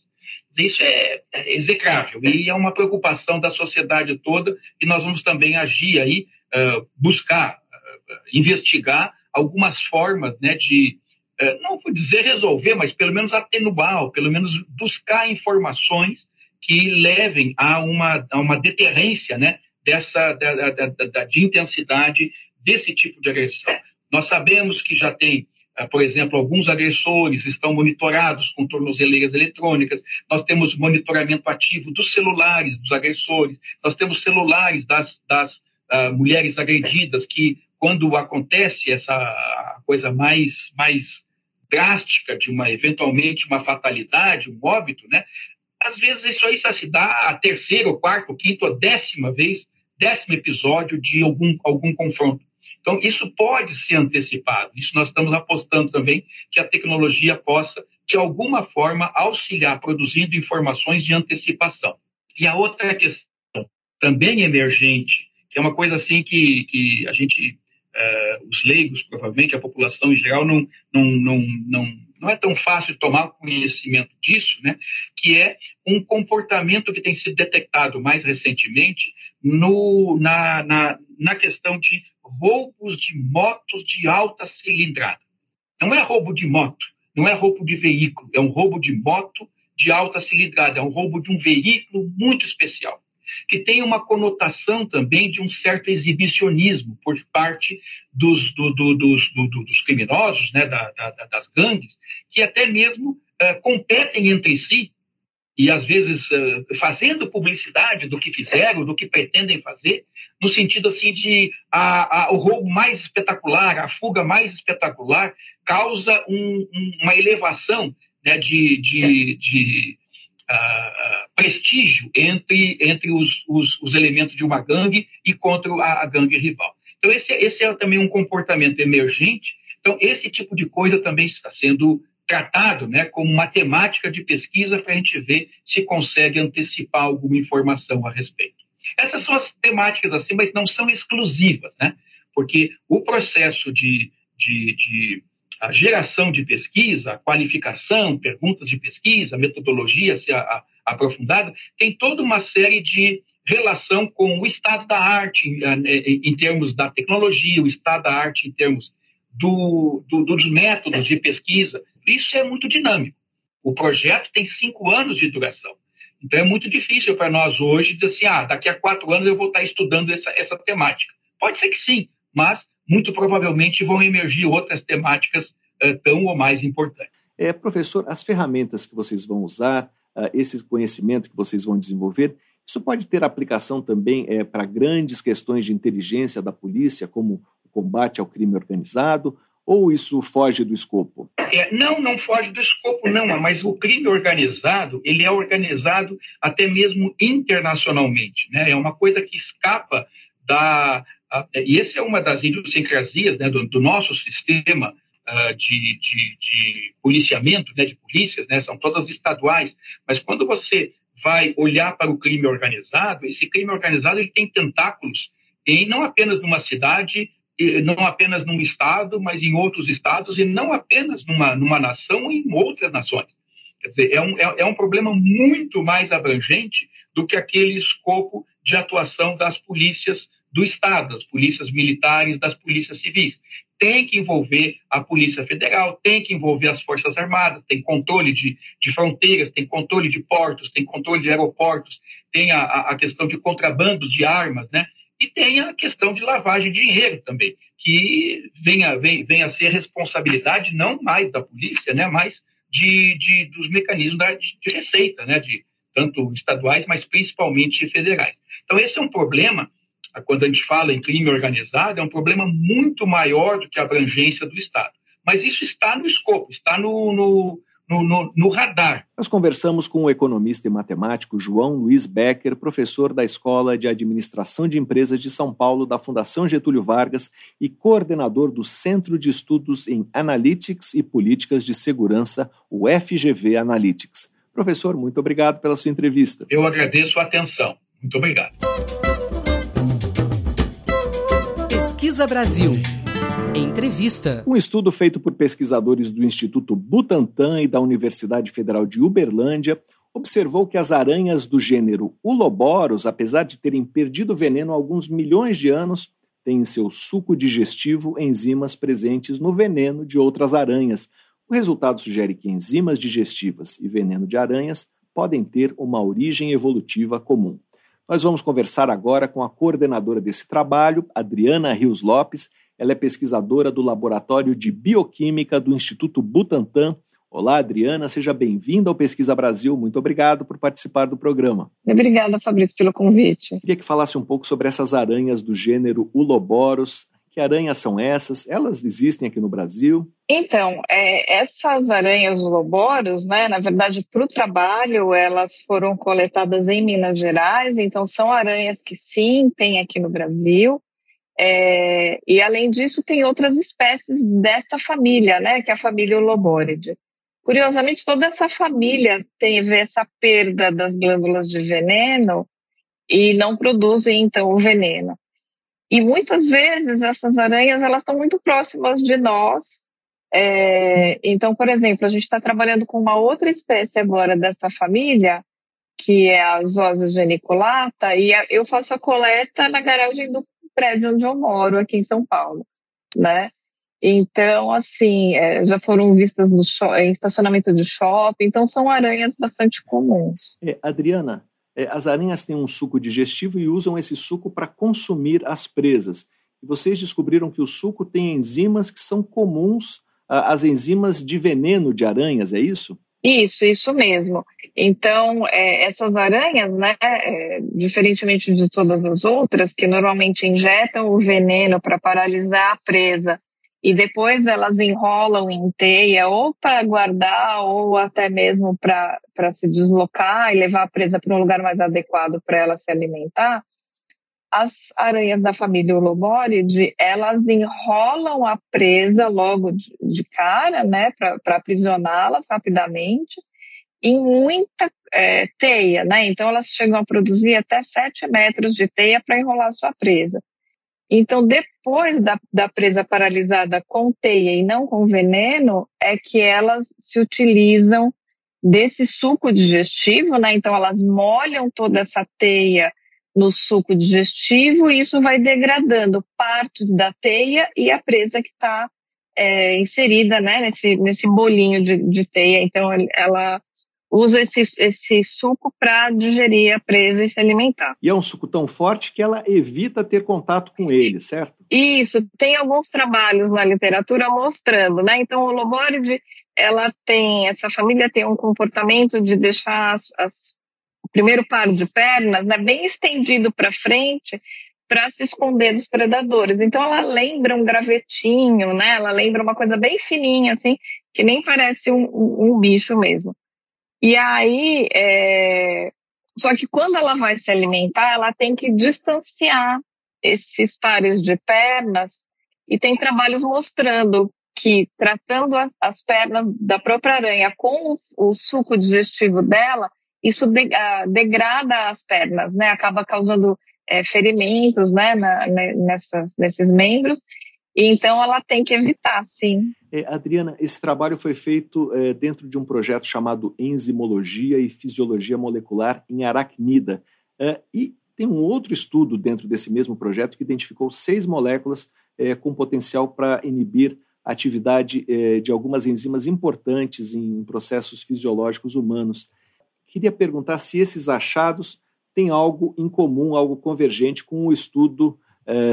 Isso é, é execrável e é uma preocupação da sociedade toda e nós vamos também agir aí, uh, buscar, uh, investigar algumas formas né, de, uh, não vou dizer resolver, mas pelo menos atenuar, pelo menos buscar informações que levem a uma, a uma deterrência né, dessa, da, da, da, de intensidade desse tipo de agressão. Nós sabemos que já tem, eh, por exemplo, alguns agressores estão monitorados com tornozeleiras eletrônicas, nós temos monitoramento ativo dos celulares dos agressores, nós temos celulares das, das uh, mulheres agredidas que, quando acontece essa coisa mais, mais drástica de uma eventualmente uma fatalidade, um óbito, né, às vezes isso aí só se dá a terceira, ou quarta, ou quinta, ou décima vez, décimo episódio de algum, algum confronto. Então, isso pode ser antecipado. Isso nós estamos apostando também que a tecnologia possa, de alguma forma, auxiliar produzindo informações de antecipação. E a outra questão, também emergente, que é uma coisa assim que, que a gente, uh, os leigos, provavelmente, a população em geral, não, não, não, não não é tão fácil tomar conhecimento disso, né? que é um comportamento que tem sido detectado mais recentemente no, na, na, na questão de roubos de motos de alta cilindrada. Não é roubo de moto, não é roubo de veículo, é um roubo de moto de alta cilindrada, é um roubo de um veículo muito especial que tem uma conotação também de um certo exibicionismo por parte dos, do, do, dos, do, dos criminosos, né, da, da, das gangues, que até mesmo uh, competem entre si e às vezes uh, fazendo publicidade do que fizeram, do que pretendem fazer, no sentido assim de a, a, o roubo mais espetacular, a fuga mais espetacular, causa um, uma elevação né, de, de, de uh, prestígio entre, entre os, os, os, elementos de uma gangue e contra a, a gangue rival. Então, esse, esse é também um comportamento emergente. Então, esse tipo de coisa também está sendo tratado né, como uma temática de pesquisa para a gente ver se consegue antecipar alguma informação a respeito. Essas são as temáticas assim, mas não são exclusivas, né? Porque o processo de, de, de a geração de pesquisa, a qualificação, perguntas de pesquisa, metodologia se a, aprofundada, tem toda uma série de relação com o estado da arte em, em termos da tecnologia, o estado da arte em termos do, do, dos métodos de pesquisa. Isso é muito dinâmico. O projeto tem cinco anos de duração. Então é muito difícil para nós hoje dizer assim, ah, daqui a quatro anos eu vou estar estudando essa, essa temática. Pode ser que sim, mas muito provavelmente vão emergir outras temáticas uh, tão ou mais importantes. É, professor, as ferramentas que vocês vão usar, uh, esse conhecimento que vocês vão desenvolver, isso pode ter aplicação também é, para grandes questões de inteligência da polícia, como o combate ao crime organizado, ou isso foge do escopo? É, não, não foge do escopo, não. Mas o crime organizado, ele é organizado até mesmo internacionalmente. Né? É uma coisa que escapa da... A, e essa é uma das idiosincrasias né, do, do nosso sistema uh, de, de, de, policiamento, né, de polícias, né, são todas estaduais. Mas quando você vai olhar para o crime organizado, esse crime organizado ele tem tentáculos em não apenas numa cidade, não apenas num estado, mas em outros estados, e não apenas numa, numa nação, em outras nações. Quer dizer, é um, é, é um problema muito mais abrangente do que aquele escopo de atuação das polícias do Estado, das polícias militares, das polícias civis. Tem que envolver a Polícia Federal, tem que envolver as Forças Armadas, tem controle de, de fronteiras, tem controle de portos, tem controle de aeroportos, tem a, a questão de contrabando de armas, né? E tem a questão de lavagem de dinheiro também, que venha, venha, venha a ser responsabilidade não mais da polícia, né, mas de, de dos mecanismos da, de, de receita, né, de tanto estaduais, mas principalmente federais. Então, esse é um problema, quando a gente fala em crime organizado, é um problema muito maior do que a abrangência do Estado. Mas isso está no escopo, está no, no no, no, no, radar. Nós conversamos com o economista e matemático João Luiz Becker, professor da Escola de Administração de Empresas de São Paulo, da Fundação Getúlio Vargas e coordenador do Centro de Estudos em Analytics e Políticas de Segurança, o FGV Analytics. Professor, muito obrigado pela sua entrevista. Eu agradeço a atenção. Muito obrigado. Pesquisa Brasil. Entrevista. Um estudo feito por pesquisadores do Instituto Butantan e da Universidade Federal de Uberlândia observou que as aranhas do gênero Uloboros, apesar de terem perdido veneno há alguns milhões de anos, têm em seu suco digestivo enzimas presentes no veneno de outras aranhas. O resultado sugere que enzimas digestivas e veneno de aranhas podem ter uma origem evolutiva comum. Nós vamos conversar agora com a coordenadora desse trabalho, Adriana Rios Lopes, ela é pesquisadora do Laboratório de Bioquímica do Instituto Butantan. Olá, Adriana, seja bem-vinda ao Pesquisa Brasil. Muito obrigado por participar do programa. Obrigada, Fabrício, pelo convite. Queria que falasse um pouco sobre essas aranhas do gênero Uloboros. Que aranhas são essas? Elas existem aqui no Brasil? Então, é, essas aranhas Uloboros, né, na verdade, para o trabalho, elas foram coletadas em Minas Gerais, então são aranhas que sim, tem aqui no Brasil. É, e além disso, tem outras espécies desta família, né, que é a família Uloboridae. Curiosamente, toda essa família teve essa perda das glândulas de veneno e não produzem então o veneno. E muitas vezes essas aranhas elas estão muito próximas de nós. É, então, por exemplo, a gente está trabalhando com uma outra espécie agora dessa família, que é a Zosa geniculata, e eu faço a coleta na garagem do prédio onde eu moro, aqui em São Paulo, né? Então, assim, é, já foram vistas no em estacionamento de shopping, então são aranhas bastante comuns. É, Adriana, é, as aranhas têm um suco digestivo e usam esse suco para consumir as presas. E vocês descobriram que o suco tem enzimas que são comuns às enzimas de veneno de aranhas, é isso? Isso, isso mesmo. Então, é, essas aranhas, né, é, diferentemente de todas as outras, que normalmente injetam o veneno para paralisar a presa e depois elas enrolam em teia ou para guardar ou até mesmo para se deslocar e levar a presa para um lugar mais adequado para ela se alimentar, as aranhas da família Uloboridae, elas enrolam a presa logo de, de cara, né, para aprisioná-la rapidamente, em muita é, teia, né? Então elas chegam a produzir até 7 metros de teia para enrolar sua presa. Então, depois da, da presa paralisada com teia e não com veneno, é que elas se utilizam desse suco digestivo, né? Então elas molham toda essa teia no suco digestivo e isso vai degradando partes da teia e a presa que está é, inserida né, nesse, nesse bolinho de, de teia. Então, ela usa esse, esse suco para digerir a presa e se alimentar. E é um suco tão forte que ela evita ter contato com ele, certo? Isso, tem alguns trabalhos na literatura mostrando, né? Então, o Loboride, ela tem, essa família tem um comportamento de deixar as, as, o primeiro par de pernas né, bem estendido para frente para se esconder dos predadores. Então, ela lembra um gravetinho, né? Ela lembra uma coisa bem fininha, assim, que nem parece um, um, um bicho mesmo. E aí, é... só que quando ela vai se alimentar, ela tem que distanciar esses pares de pernas e tem trabalhos mostrando que tratando as, as pernas da própria aranha com o, suco digestivo dela, isso uh, degrada as pernas, né? Acaba causando é, ferimentos, né? Na, nessas, nesses membros e então ela tem que evitar, sim. É, Adriana, esse trabalho foi feito é, dentro de um projeto chamado Enzimologia e Fisiologia Molecular em Aracnida. É, e tem um outro estudo dentro desse mesmo projeto que identificou seis moléculas é, com potencial para inibir a atividade é, de algumas enzimas importantes em processos fisiológicos humanos. Queria perguntar se esses achados têm algo em comum, algo convergente com o estudo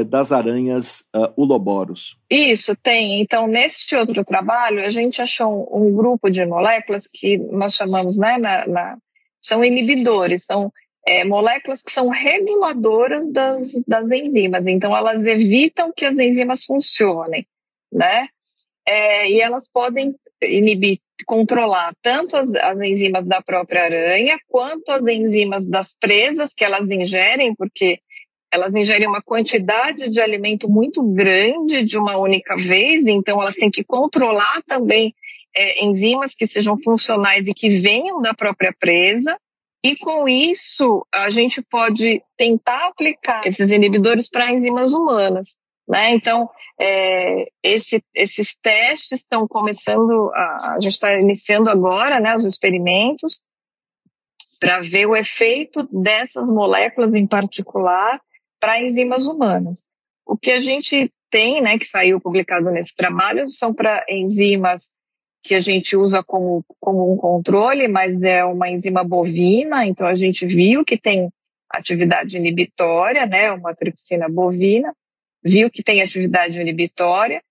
das aranhas uh, uloboros. Isso, tem. Então, nesse outro trabalho, a gente achou um, um grupo de moléculas que nós chamamos, né, na, na são inibidores, são é, moléculas que são reguladoras das, das enzimas. Então, elas evitam que as enzimas funcionem, né? É, e elas podem inibir, controlar tanto as, as, enzimas da própria aranha, quanto as enzimas das presas que elas ingerem, porque elas ingerem uma quantidade de alimento muito grande de uma única vez, então elas têm que controlar também é, enzimas que sejam funcionais e que venham da própria presa. E com isso, a gente pode tentar aplicar esses inibidores para enzimas humanas. Né? Então, é, esse, esses testes estão começando, a, a gente está iniciando agora né, os experimentos para ver o efeito dessas moléculas em particular para enzimas humanas. O que a gente tem, né, que saiu publicado nesse trabalho, são para enzimas que a gente usa como, como um controle, mas é uma enzima bovina, então a gente viu que tem atividade inibitória, né, uma tripsina bovina, viu que tem atividade inibitória,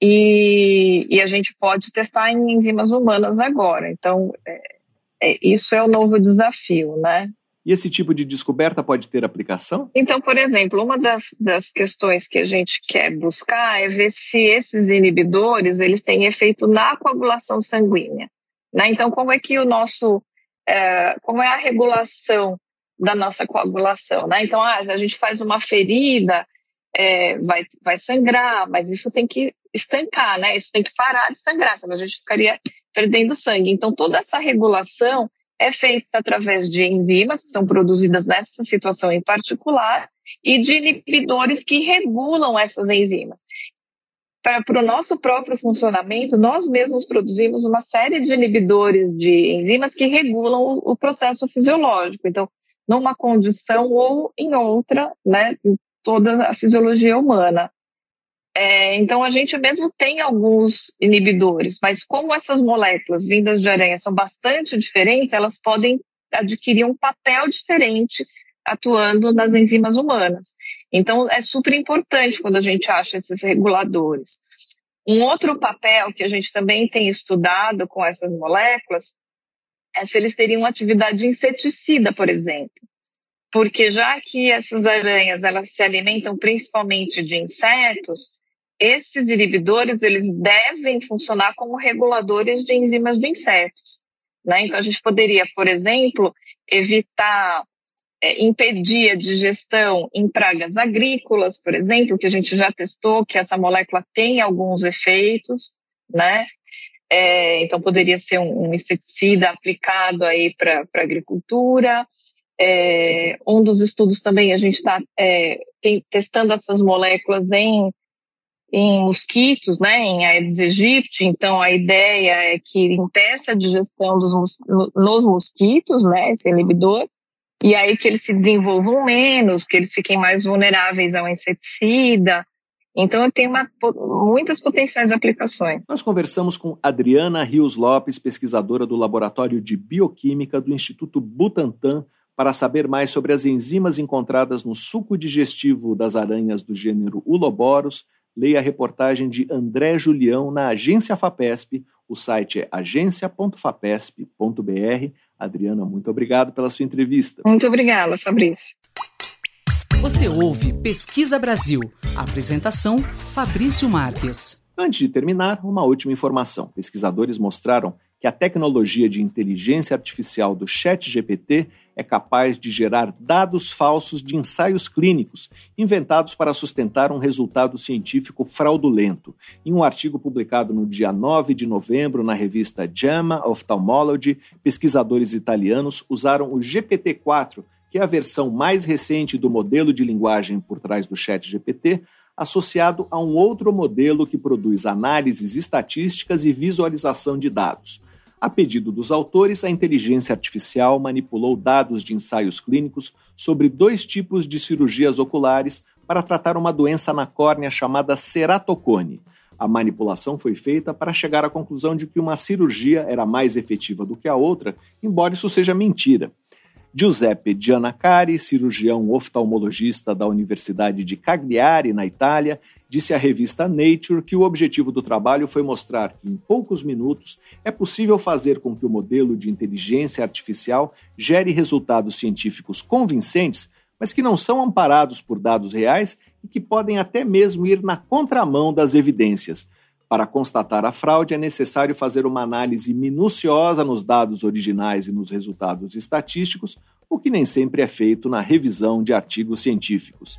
e, e a gente pode testar em enzimas humanas agora. Então, é, é, isso é o novo desafio, né? E esse tipo de descoberta pode ter aplicação? Então, por exemplo, uma das, das questões que a gente quer buscar é ver se esses inibidores eles têm efeito na coagulação sanguínea. Né? Então, como é que o nosso, é, como é a regulação da nossa coagulação? Né? Então, ah, a gente faz uma ferida, é, vai, vai sangrar, mas isso tem que estancar, né? Isso tem que parar de sangrar, senão a gente ficaria perdendo sangue. Então, toda essa regulação é feita através de enzimas que são produzidas nessa situação em particular e de inibidores que regulam essas enzimas. Para o nosso próprio funcionamento, nós mesmos produzimos uma série de inibidores de enzimas que regulam o, o processo fisiológico. Então, numa condição ou em outra, né, toda a fisiologia humana. É, então, a gente mesmo tem alguns inibidores, mas como essas moléculas vindas de aranha são bastante diferentes, elas podem adquirir um papel diferente atuando nas enzimas humanas. Então, é super importante quando a gente acha esses reguladores. Um outro papel que a gente também tem estudado com essas moléculas é se eles teriam atividade inseticida, por exemplo. Porque já que essas aranhas elas se alimentam principalmente de insetos, esses inibidores eles devem funcionar como reguladores de enzimas de insetos. Né? Então, a gente poderia, por exemplo, evitar, é, impedir a digestão em pragas agrícolas, por exemplo, que a gente já testou que essa molécula tem alguns efeitos, né? É, então, poderia ser um, um inseticida aplicado aí para a agricultura. É, um dos estudos também, a gente está é, testando essas moléculas em em mosquitos, né, em Aedes aegypti, então a ideia é que impeça a digestão dos, nos mosquitos, né, esse inibidor, e aí que eles se desenvolvam menos, que eles fiquem mais vulneráveis ao inseticida. Então, eu tenho uma, muitas potenciais aplicações. Nós conversamos com Adriana Rios Lopes, pesquisadora do Laboratório de Bioquímica do Instituto Butantan, para saber mais sobre as enzimas encontradas no suco digestivo das aranhas do gênero Uloboros, leia a reportagem de André Julião na Agência FAPESP. O site é agência.fapesp.br. Adriana, muito obrigado pela sua entrevista. Muito obrigada, Fabrício. Você ouve Pesquisa Brasil. Apresentação: Fabrício Marques. Antes de terminar, uma última informação. Pesquisadores mostraram que a tecnologia de inteligência artificial do ChatGPT é capaz de gerar dados falsos de ensaios clínicos, inventados para sustentar um resultado científico fraudulento. Em um artigo publicado no dia 9 de novembro na revista JAMA Ophthalmology, pesquisadores italianos usaram o GPT-4, que é a versão mais recente do modelo de linguagem por trás do ChatGPT, associado a um outro modelo que produz análises estatísticas e visualização de dados. A pedido dos autores, a inteligência artificial manipulou dados de ensaios clínicos sobre dois tipos de cirurgias oculares para tratar uma doença na córnea chamada ceratocone. A manipulação foi feita para chegar à conclusão de que uma cirurgia era mais efetiva do que a outra, embora isso seja mentira. Giuseppe Giannacari, cirurgião oftalmologista da Universidade de Cagliari, na Itália, disse à revista Nature que o objetivo do trabalho foi mostrar que, em poucos minutos, é possível fazer com que o modelo de inteligência artificial gere resultados científicos convincentes, mas que não são amparados por dados reais e que podem até mesmo ir na contramão das evidências. Para constatar a fraude, é necessário fazer uma análise minuciosa nos dados originais e nos resultados estatísticos, o que nem sempre é feito na revisão de artigos científicos.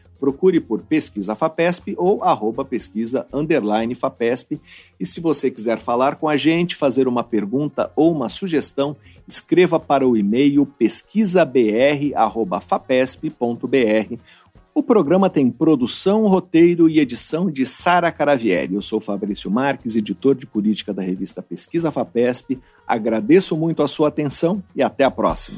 procure por Pesquisa FAPESP ou arroba pesquisa underline FAPESP. E se você quiser falar com a gente, fazer uma pergunta ou uma sugestão, escreva para o e-mail pesquisabr.fapesp.br. O programa tem produção, roteiro e edição de Sara Caravieri. Eu sou Fabrício Marques, editor de política da revista Pesquisa FAPESP. Agradeço muito a sua atenção e até a próxima.